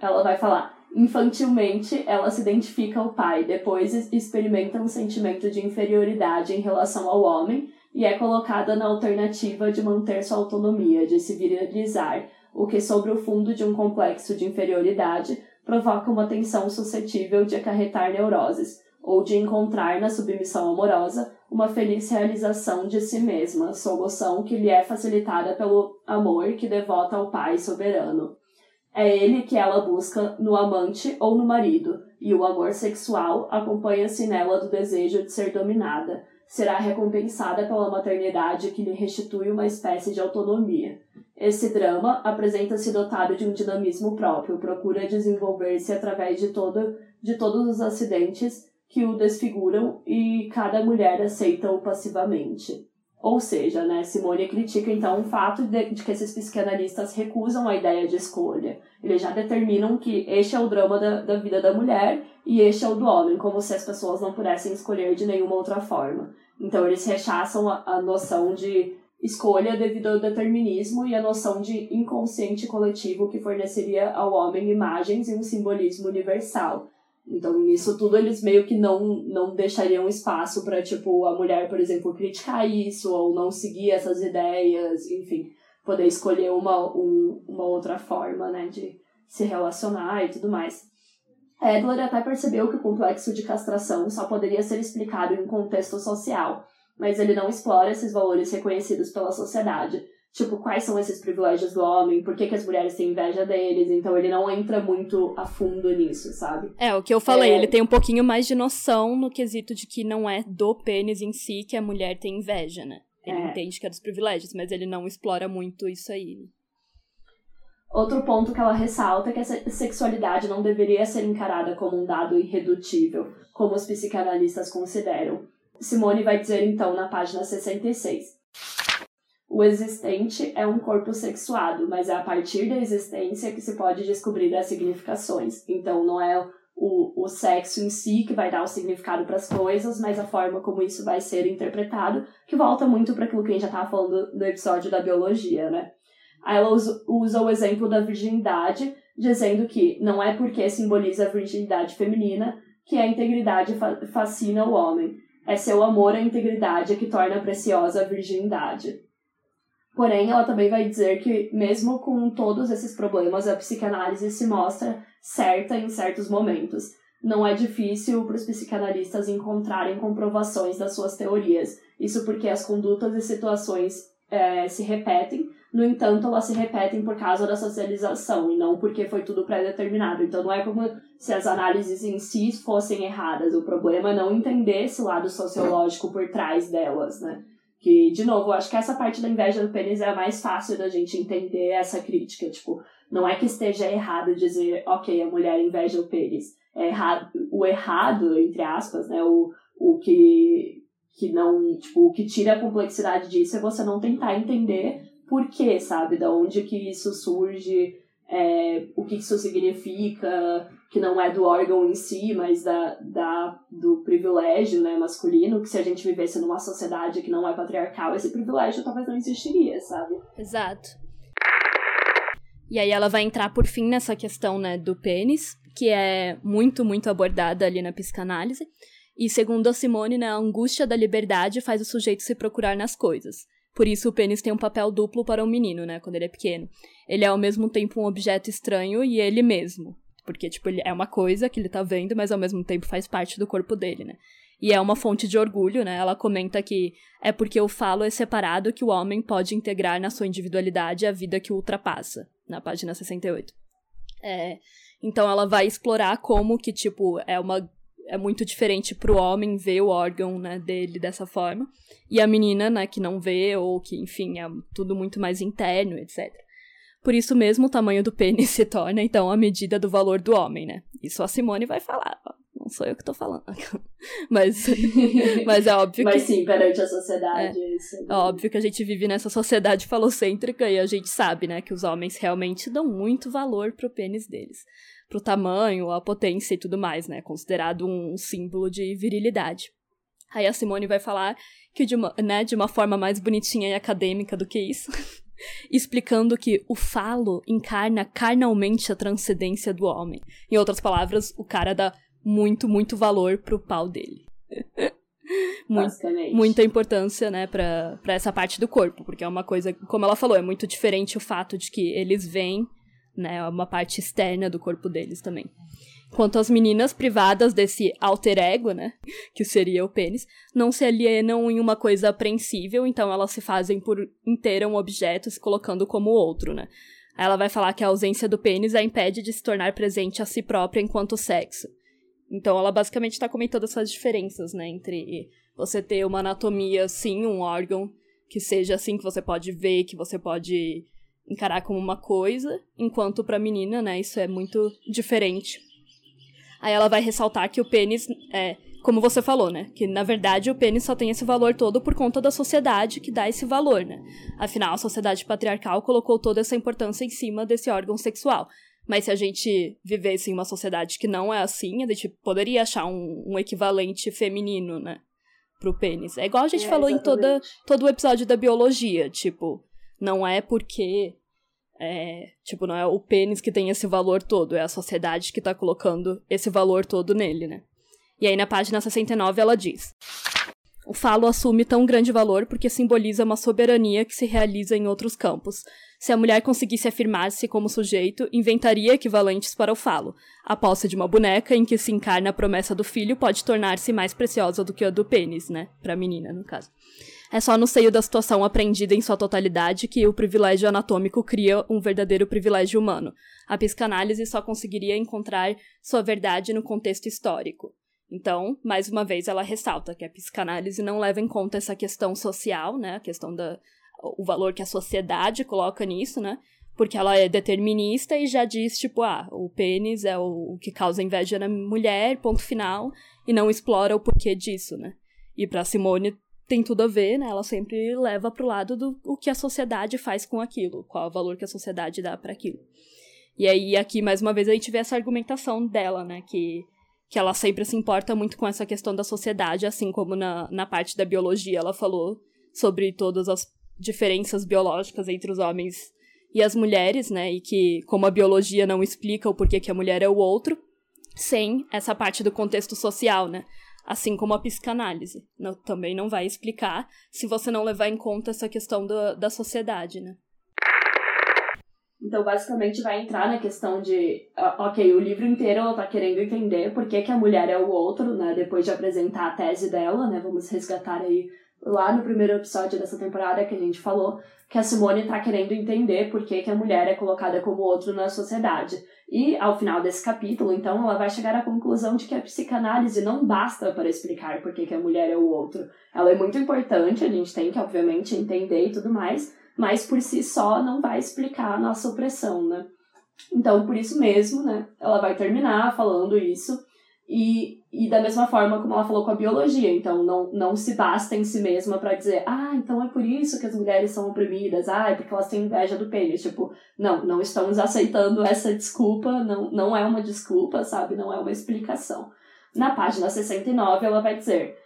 ela vai falar: infantilmente, ela se identifica ao pai, depois experimenta um sentimento de inferioridade em relação ao homem e é colocada na alternativa de manter sua autonomia, de se virilizar, o que, sobre o fundo de um complexo de inferioridade, provoca uma tensão suscetível de acarretar neuroses, ou de encontrar na submissão amorosa uma feliz realização de si mesma, solução que lhe é facilitada pelo amor que devota ao Pai soberano. É ele que ela busca no amante ou no marido, e o amor sexual acompanha-se nela do desejo de ser dominada. Será recompensada pela maternidade que lhe restitui uma espécie de autonomia. Esse drama apresenta-se dotado de um dinamismo próprio, procura desenvolver-se através de, todo, de todos os acidentes que o desfiguram e cada mulher aceita-o passivamente. Ou seja, né, Simone critica então o fato de, de, que esses psicanalistas recusam a ideia de escolha. Eles já determinam que este é o drama da, da vida da mulher e este é o do homem, como se as pessoas não pudessem escolher de nenhuma outra forma. Então eles rechaçam a, a noção de escolha devido ao determinismo e a noção de inconsciente coletivo que forneceria ao homem imagens e um simbolismo universal. Então, nisso tudo, eles meio que não, não deixariam espaço para, tipo, a mulher, por exemplo, criticar isso ou não seguir essas ideias, enfim, poder escolher uma, um, uma outra forma, né, de se relacionar e tudo mais. Edward até percebeu que o complexo de castração só poderia ser explicado em um contexto social, mas ele não explora esses valores reconhecidos pela sociedade. Tipo, quais são esses privilégios do homem, por que, que as mulheres têm inveja deles, então ele não entra muito a fundo nisso, sabe? É, o que eu falei, é... ele tem um pouquinho mais de noção no quesito de que não é do pênis em si que a mulher tem inveja, né? Ele é. entende que é dos privilégios, mas ele não explora muito isso aí. Né? Outro ponto que ela ressalta é que a sexualidade não deveria ser encarada como um dado irredutível, como os psicanalistas consideram. Simone vai dizer então na página 66. O existente é um corpo sexuado, mas é a partir da existência que se pode descobrir as significações. Então não é o, o sexo em si que vai dar o significado para as coisas, mas a forma como isso vai ser interpretado, que volta muito para aquilo que a gente já estava falando do episódio da biologia, né? Ela usa, usa o exemplo da virgindade, dizendo que não é porque simboliza a virgindade feminina que a integridade fa fascina o homem. É seu amor à integridade que torna preciosa a virgindade. Porém, ela também vai dizer que, mesmo com todos esses problemas, a psicanálise se mostra certa em certos momentos. Não é difícil para os psicanalistas encontrarem comprovações das suas teorias. Isso porque as condutas e situações é, se repetem, no entanto, elas se repetem por causa da socialização e não porque foi tudo pré-determinado. Então, não é como se as análises em si fossem erradas. O problema é não entender esse lado sociológico por trás delas, né? Que, de novo, acho que essa parte da inveja do pênis é a mais fácil da gente entender essa crítica. Tipo, não é que esteja errado dizer, ok, a mulher inveja o pênis. É errado, o errado, entre aspas, né? O, o que, que não, tipo, o que tira a complexidade disso é você não tentar entender por quê, sabe? Da onde que isso surge, é, o que isso significa, que não é do órgão em si, mas da, da, do privilégio né, masculino, que se a gente vivesse numa sociedade que não é patriarcal, esse privilégio talvez não existiria, sabe? Exato. E aí ela vai entrar por fim nessa questão né, do pênis, que é muito, muito abordada ali na psicanálise. E segundo a Simone, né, a angústia da liberdade faz o sujeito se procurar nas coisas. Por isso o pênis tem um papel duplo para um menino, né, quando ele é pequeno. Ele é ao mesmo tempo um objeto estranho e ele mesmo. Porque, tipo, ele é uma coisa que ele tá vendo, mas ao mesmo tempo faz parte do corpo dele, né? E é uma fonte de orgulho, né? Ela comenta que é porque o falo é separado que o homem pode integrar na sua individualidade a vida que o ultrapassa, na página 68. É, então ela vai explorar como que, tipo, é uma é muito diferente pro homem ver o órgão, né, dele dessa forma. E a menina, né, que não vê, ou que, enfim, é tudo muito mais interno, etc. Por isso mesmo, o tamanho do pênis se torna, então, a medida do valor do homem, né? Isso a Simone vai falar. Não sou eu que tô falando. mas, mas é óbvio mas que... Mas sim, perante a sociedade, é, isso. É óbvio que a gente vive nessa sociedade falocêntrica e a gente sabe, né, que os homens realmente dão muito valor pro pênis deles pro tamanho, a potência e tudo mais, né? Considerado um símbolo de virilidade. Aí a Simone vai falar que de uma, né, de uma forma mais bonitinha e acadêmica do que isso, explicando que o falo encarna carnalmente a transcendência do homem. Em outras palavras, o cara dá muito, muito valor pro pau dele. muito, muita importância, né, pra, pra essa parte do corpo, porque é uma coisa, como ela falou, é muito diferente o fato de que eles veem né? Uma parte externa do corpo deles também. Quanto às meninas privadas desse alter ego, né? Que seria o pênis, não se alienam em uma coisa apreensível, então elas se fazem por inteira um objeto, se colocando como outro, né? Ela vai falar que a ausência do pênis a impede de se tornar presente a si própria enquanto sexo. Então ela basicamente está comentando essas diferenças, né? Entre você ter uma anatomia, sim, um órgão que seja assim, que você pode ver, que você pode encarar como uma coisa, enquanto para menina, né, isso é muito diferente. Aí ela vai ressaltar que o pênis é, como você falou, né, que na verdade o pênis só tem esse valor todo por conta da sociedade que dá esse valor, né? Afinal, a sociedade patriarcal colocou toda essa importância em cima desse órgão sexual. Mas se a gente vivesse em uma sociedade que não é assim, a gente poderia achar um, um equivalente feminino, né? pro pênis. É igual a gente é, falou exatamente. em toda, todo o episódio da biologia, tipo, não é porque é, tipo, não é o pênis que tem esse valor todo, é a sociedade que tá colocando esse valor todo nele, né? E aí na página 69 ela diz: O falo assume tão grande valor porque simboliza uma soberania que se realiza em outros campos. Se a mulher conseguisse afirmar-se como sujeito, inventaria equivalentes para o falo. A posse de uma boneca em que se encarna a promessa do filho pode tornar-se mais preciosa do que a do pênis, né? Pra menina, no caso. É só no seio da situação aprendida em sua totalidade que o privilégio anatômico cria um verdadeiro privilégio humano. A psicanálise só conseguiria encontrar sua verdade no contexto histórico. Então, mais uma vez, ela ressalta que a psicanálise não leva em conta essa questão social, né? A questão da, o valor que a sociedade coloca nisso, né? Porque ela é determinista e já diz, tipo, ah, o pênis é o, que causa inveja na mulher, ponto final, e não explora o porquê disso, né? E para Simone tem tudo a ver, né? Ela sempre leva pro lado do o que a sociedade faz com aquilo, qual é o valor que a sociedade dá para aquilo. E aí, aqui, mais uma vez, a gente vê essa argumentação dela, né? Que, que ela sempre se importa muito com essa questão da sociedade, assim como na, na parte da biologia ela falou sobre todas as diferenças biológicas entre os homens e as mulheres, né? E que, como a biologia não explica o porquê que a mulher é o outro, sem essa parte do contexto social, né? Assim como a psicanálise. Não, também não vai explicar se você não levar em conta essa questão da, da sociedade, né? Então, basicamente, vai entrar na questão de, ok, o livro inteiro ela tá querendo entender por que, que a mulher é o outro, né? Depois de apresentar a tese dela, né? Vamos resgatar aí lá no primeiro episódio dessa temporada que a gente falou que a Simone está querendo entender por que, que a mulher é colocada como outro na sociedade. E ao final desse capítulo, então, ela vai chegar à conclusão de que a psicanálise não basta para explicar por que, que a mulher é o outro. Ela é muito importante, a gente tem que, obviamente, entender e tudo mais, mas por si só não vai explicar a nossa opressão, né? Então, por isso mesmo, né, ela vai terminar falando isso e, e da mesma forma como ela falou com a biologia, então não, não se basta em si mesma para dizer, ah, então é por isso que as mulheres são oprimidas, ah, é porque elas têm inveja do pênis. Tipo, não, não estamos aceitando essa desculpa, não, não é uma desculpa, sabe? Não é uma explicação. Na página 69, ela vai dizer.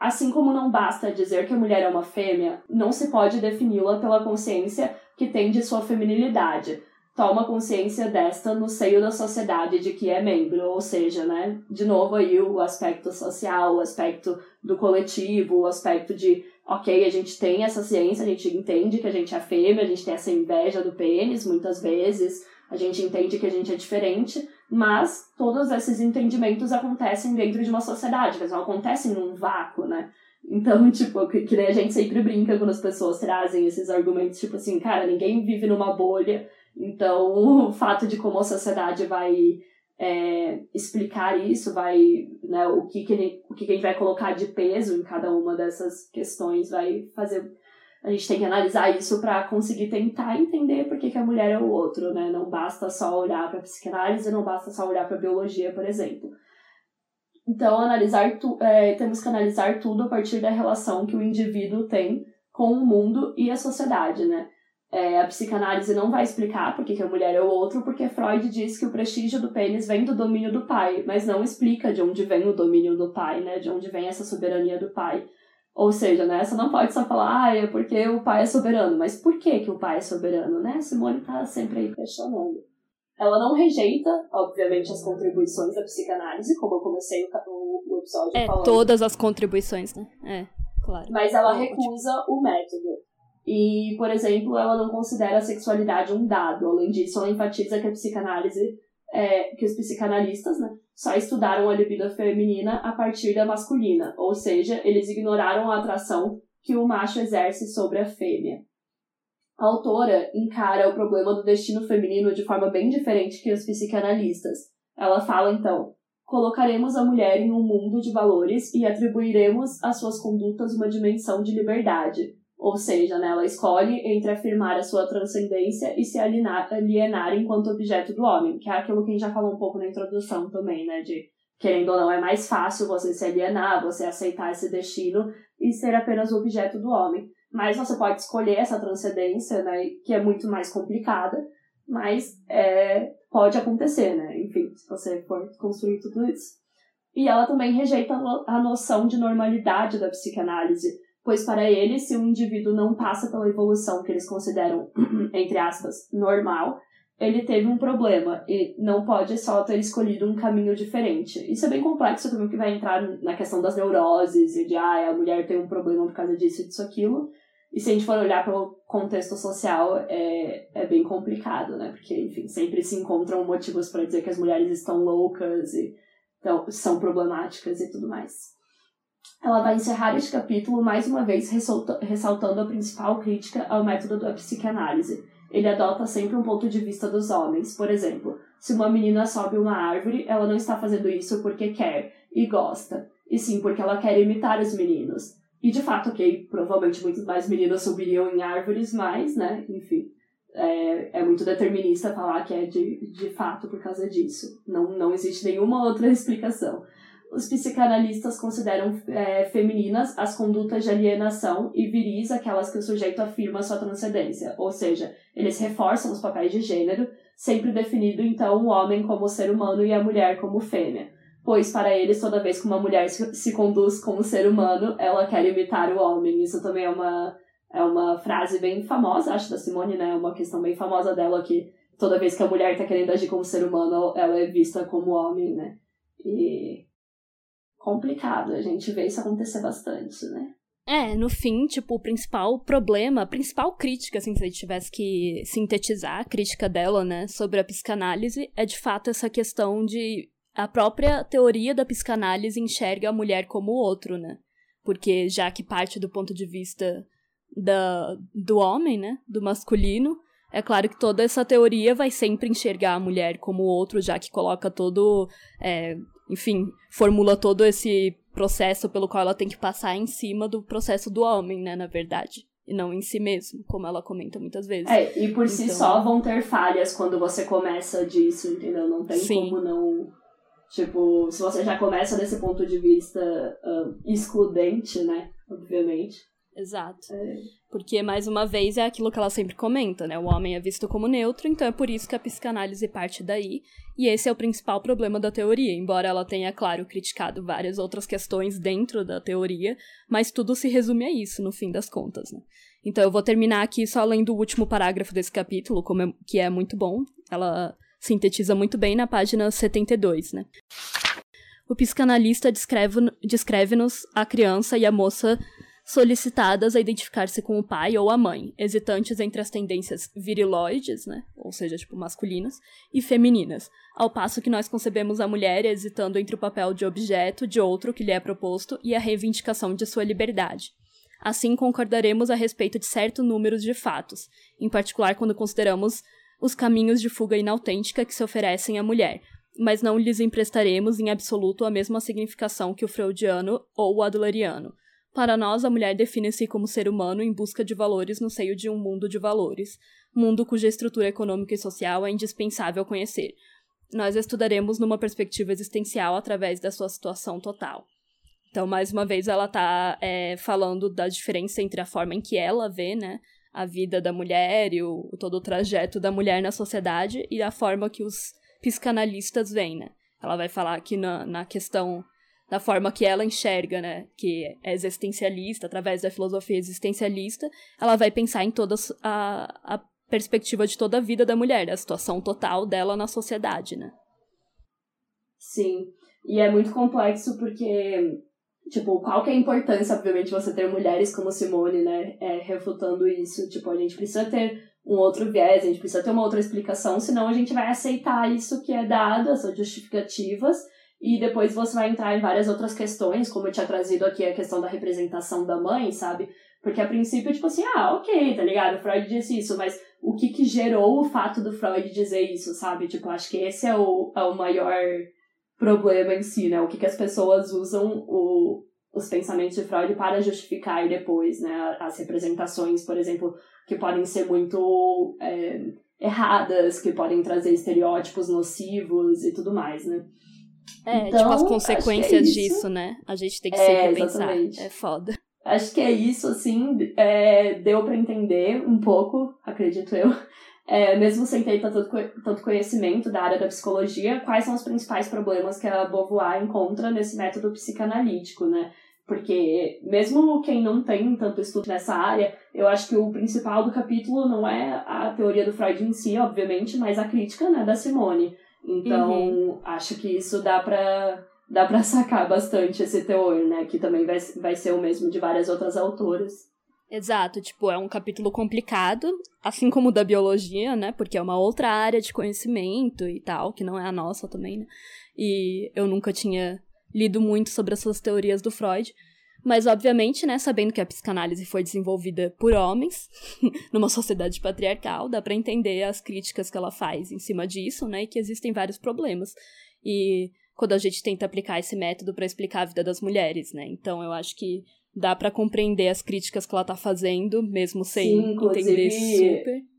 Assim como não basta dizer que a mulher é uma fêmea, não se pode defini-la pela consciência que tem de sua feminilidade, toma consciência desta no seio da sociedade de que é membro, ou seja, né, de novo aí o aspecto social, o aspecto do coletivo, o aspecto de, ok, a gente tem essa ciência, a gente entende que a gente é fêmea, a gente tem essa inveja do pênis muitas vezes, a gente entende que a gente é diferente, mas todos esses entendimentos acontecem dentro de uma sociedade, eles não acontecem num vácuo, né? Então, tipo, que, que a gente sempre brinca quando as pessoas trazem esses argumentos, tipo assim, cara, ninguém vive numa bolha, então, o fato de como a sociedade vai é, explicar isso, vai, né, o, que, que, ele, o que, que a gente vai colocar de peso em cada uma dessas questões, vai fazer. A gente tem que analisar isso para conseguir tentar entender por que, que a mulher é o outro, né? Não basta só olhar para psicanálise, não basta só olhar para biologia, por exemplo. Então, analisar tu, é, temos que analisar tudo a partir da relação que o indivíduo tem com o mundo e a sociedade, né? É, a psicanálise não vai explicar por que a mulher é o outro, porque Freud diz que o prestígio do pênis vem do domínio do pai, mas não explica de onde vem o domínio do pai, né? De onde vem essa soberania do pai. Ou seja, né, você não pode só falar, ah, é porque o pai é soberano, mas por que, que o pai é soberano, né? Simone tá sempre aí questionando. Ela não rejeita, obviamente, as contribuições da psicanálise, como eu comecei o, o, o episódio é, falando. todas as contribuições, né? É, claro. Mas ela recusa o método. E, por exemplo, ela não considera a sexualidade um dado. Além disso, ela enfatiza que a psicanálise, é, que os psicanalistas, né, só estudaram a libido feminina a partir da masculina, ou seja, eles ignoraram a atração que o macho exerce sobre a fêmea. A autora encara o problema do destino feminino de forma bem diferente que os psicanalistas. Ela fala então: colocaremos a mulher em um mundo de valores e atribuiremos às suas condutas uma dimensão de liberdade, ou seja, né, ela escolhe entre afirmar a sua transcendência e se alienar, alienar enquanto objeto do homem, que é aquilo que a gente já falou um pouco na introdução também, né? De querendo ou não, é mais fácil você se alienar, você aceitar esse destino e ser apenas o objeto do homem. Mas você pode escolher essa transcendência, né? Que é muito mais complicada, mas é, pode acontecer, né? Enfim, se você for construir tudo isso. E ela também rejeita a noção de normalidade da psicanálise, pois para ele, se um indivíduo não passa pela evolução que eles consideram, entre aspas, normal, ele teve um problema e não pode só ter escolhido um caminho diferente. Isso é bem complexo também, que vai entrar na questão das neuroses e de, ah, a mulher tem um problema por causa disso e disso, aquilo. E se a gente for olhar para o contexto social, é, é bem complicado, né? Porque, enfim, sempre se encontram motivos para dizer que as mulheres estão loucas e então, são problemáticas e tudo mais. Ela vai encerrar este capítulo mais uma vez ressaltando a principal crítica ao método da psicanálise. Ele adota sempre um ponto de vista dos homens. Por exemplo, se uma menina sobe uma árvore, ela não está fazendo isso porque quer e gosta, e sim porque ela quer imitar os meninos. E de fato, ok, provavelmente muitos mais meninas subiriam em árvores, mas, né, enfim, é, é muito determinista falar que é de, de fato por causa disso. Não, não existe nenhuma outra explicação. Os psicanalistas consideram é, femininas as condutas de alienação e viris aquelas que o sujeito afirma sua transcendência, ou seja, eles reforçam os papéis de gênero, sempre definido então o homem como ser humano e a mulher como fêmea pois para eles, toda vez que uma mulher se conduz como ser humano, ela quer imitar o homem. Isso também é uma, é uma frase bem famosa, acho, da Simone, né? É uma questão bem famosa dela que toda vez que a mulher está querendo agir como ser humano, ela é vista como homem, né? E complicado, a gente vê isso acontecer bastante, né? É, no fim, tipo, o principal problema, a principal crítica, assim, se a gente tivesse que sintetizar a crítica dela, né, sobre a psicanálise, é de fato essa questão de a própria teoria da psicanálise enxerga a mulher como outro, né? Porque já que parte do ponto de vista da, do homem, né? Do masculino, é claro que toda essa teoria vai sempre enxergar a mulher como outro, já que coloca todo. É, enfim, formula todo esse processo pelo qual ela tem que passar em cima do processo do homem, né? Na verdade. E não em si mesmo, como ela comenta muitas vezes. É, e por então... si só vão ter falhas quando você começa disso, entendeu? Não tem Sim. como não Tipo, se você já começa desse ponto de vista uh, excludente, né? Obviamente. Exato. É. Porque, mais uma vez, é aquilo que ela sempre comenta, né? O homem é visto como neutro, então é por isso que a psicanálise parte daí. E esse é o principal problema da teoria, embora ela tenha, claro, criticado várias outras questões dentro da teoria, mas tudo se resume a isso, no fim das contas, né? Então eu vou terminar aqui só lendo o último parágrafo desse capítulo, como é, que é muito bom. Ela sintetiza muito bem na página 72, né? O psicanalista descreve-nos descreve a criança e a moça solicitadas a identificar-se com o pai ou a mãe, hesitantes entre as tendências viriloides, né, ou seja, tipo masculinas, e femininas, ao passo que nós concebemos a mulher hesitando entre o papel de objeto de outro que lhe é proposto e a reivindicação de sua liberdade. Assim, concordaremos a respeito de certo número de fatos, em particular quando consideramos os caminhos de fuga inautêntica que se oferecem à mulher, mas não lhes emprestaremos em absoluto a mesma significação que o freudiano ou o adleriano. Para nós, a mulher define-se como ser humano em busca de valores no seio de um mundo de valores, mundo cuja estrutura econômica e social é indispensável conhecer. Nós estudaremos numa perspectiva existencial através da sua situação total. Então, mais uma vez, ela está é, falando da diferença entre a forma em que ela vê, né, a vida da mulher e o, todo o trajeto da mulher na sociedade e a forma que os psicanalistas veem, né? Ela vai falar aqui na, na questão da forma que ela enxerga, né, que é existencialista, através da filosofia existencialista, ela vai pensar em toda a, a perspectiva de toda a vida da mulher, a situação total dela na sociedade, né? Sim, e é muito complexo porque Tipo, qual que é a importância, obviamente, você ter mulheres como Simone, né, é, refutando isso? Tipo, a gente precisa ter um outro viés, a gente precisa ter uma outra explicação, senão a gente vai aceitar isso que é dado, essas justificativas, e depois você vai entrar em várias outras questões, como eu tinha trazido aqui a questão da representação da mãe, sabe? Porque a princípio, tipo assim, ah, ok, tá ligado? Freud disse isso, mas o que que gerou o fato do Freud dizer isso, sabe? Tipo, acho que esse é o, é o maior problema em si, né? O que, que as pessoas usam o, os pensamentos de Freud para justificar depois, né? As representações, por exemplo, que podem ser muito é, erradas, que podem trazer estereótipos nocivos e tudo mais, né? É, então, tipo, as consequências é disso, né? A gente tem que é, sempre pensar. É foda. Acho que é isso, assim, é, deu para entender um pouco, acredito eu, é, mesmo sem ter tanto, tanto conhecimento da área da psicologia, quais são os principais problemas que a Beauvoir encontra nesse método psicanalítico, né? Porque mesmo quem não tem tanto estudo nessa área, eu acho que o principal do capítulo não é a teoria do Freud em si, obviamente, mas a crítica né, da Simone. Então, uhum. acho que isso dá para dá para sacar bastante esse teor, né? Que também vai, vai ser o mesmo de várias outras autoras. Exato, tipo, é um capítulo complicado, assim como o da biologia, né? Porque é uma outra área de conhecimento e tal, que não é a nossa também, né? E eu nunca tinha lido muito sobre essas teorias do Freud. Mas, obviamente, né, sabendo que a psicanálise foi desenvolvida por homens, numa sociedade patriarcal, dá para entender as críticas que ela faz em cima disso, né, e que existem vários problemas. E quando a gente tenta aplicar esse método para explicar a vida das mulheres, né? Então eu acho que dá para compreender as críticas que ela tá fazendo, mesmo sem Sim, entender super.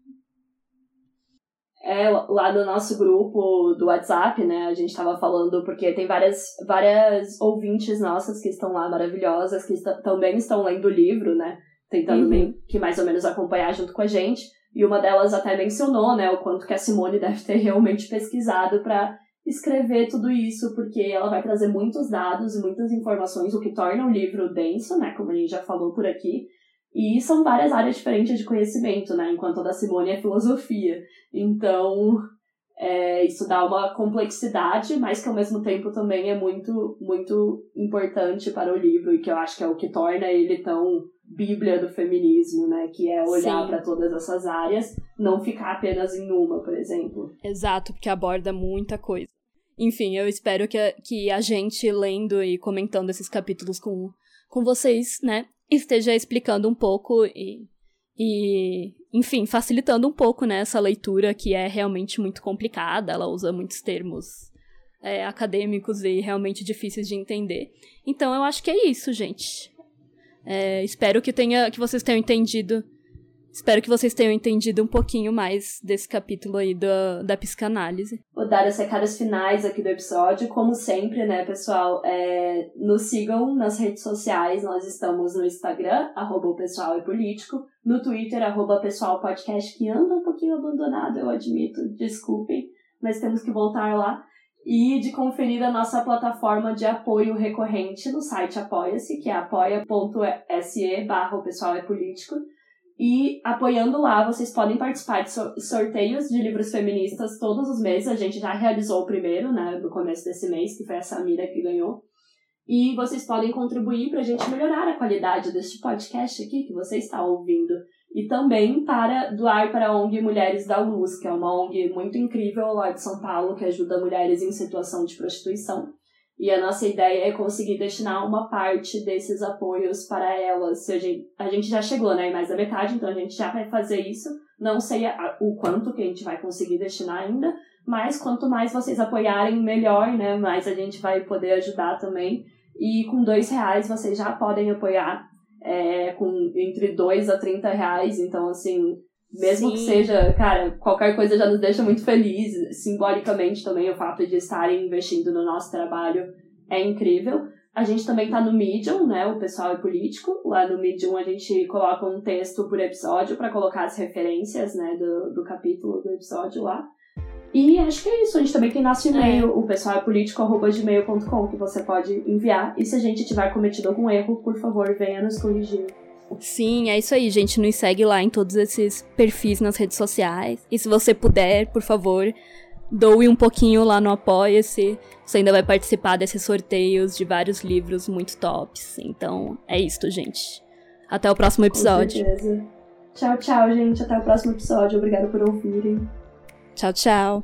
É, lá no nosso grupo do WhatsApp, né, a gente tava falando, porque tem várias, várias ouvintes nossas que estão lá maravilhosas, que está, também estão lendo o livro, né, tentando uhum. que mais ou menos acompanhar junto com a gente. E uma delas até mencionou, né, o quanto que a Simone deve ter realmente pesquisado para escrever tudo isso, porque ela vai trazer muitos dados e muitas informações, o que torna o livro denso, né, como a gente já falou por aqui. E são várias áreas diferentes de conhecimento, né, enquanto a da Simone é filosofia. Então, é, isso dá uma complexidade, mas que ao mesmo tempo também é muito, muito importante para o livro e que eu acho que é o que torna ele tão bíblia do feminismo, né? Que é olhar para todas essas áreas, não ficar apenas em uma, por exemplo. Exato, porque aborda muita coisa. Enfim, eu espero que a, que a gente lendo e comentando esses capítulos com, com vocês, né, esteja explicando um pouco e, e, enfim, facilitando um pouco né, essa leitura que é realmente muito complicada. Ela usa muitos termos é, acadêmicos e realmente difíceis de entender. Então, eu acho que é isso, gente. É, espero que, tenha, que vocês tenham entendido. Espero que vocês tenham entendido um pouquinho mais desse capítulo aí da, da psicanálise. Vou dar as recadas finais aqui do episódio. Como sempre, né, pessoal? É, nos sigam nas redes sociais. Nós estamos no Instagram, arroba o pessoal é político. No Twitter, arroba pessoal podcast, que anda um pouquinho abandonado, eu admito. Desculpem, mas temos que voltar lá e de conferir a nossa plataforma de apoio recorrente no site Apoia-se, que é apoia.se barra o pessoal é político. E apoiando lá, vocês podem participar de sorteios de livros feministas todos os meses. A gente já realizou o primeiro, né, no começo desse mês, que foi a Samira que ganhou. E vocês podem contribuir para a gente melhorar a qualidade deste podcast aqui que você está ouvindo e também para doar para a ONG Mulheres da Luz, que é uma ONG muito incrível lá de São Paulo, que ajuda mulheres em situação de prostituição. E a nossa ideia é conseguir destinar uma parte desses apoios para elas. A gente, a gente já chegou, né, mais da metade, então a gente já vai fazer isso. Não sei a, o quanto que a gente vai conseguir destinar ainda, mas quanto mais vocês apoiarem, melhor, né? Mais a gente vai poder ajudar também. E com dois reais vocês já podem apoiar é, com entre 2 a 30 reais. Então, assim, mesmo Sim. que seja, cara, qualquer coisa já nos deixa muito feliz. Simbolicamente também, o fato de estarem investindo no nosso trabalho é incrível. A gente também tá no Medium, né? O pessoal é político. Lá no Medium a gente coloca um texto por episódio para colocar as referências, né, do, do capítulo do episódio lá. E acho que é isso. A gente também tem nosso e-mail, é. o pessoal é político.gmail.com, que você pode enviar. E se a gente tiver cometido algum erro, por favor, venha nos corrigir. Sim, é isso aí, gente. Nos segue lá em todos esses perfis nas redes sociais. E se você puder, por favor, doe um pouquinho lá no Apoia-se. Você ainda vai participar desses sorteios de vários livros muito tops. Então, é isso, gente. Até o próximo episódio. Com certeza. Tchau, tchau, gente. Até o próximo episódio. Obrigada por ouvirem. Tchau, tchau.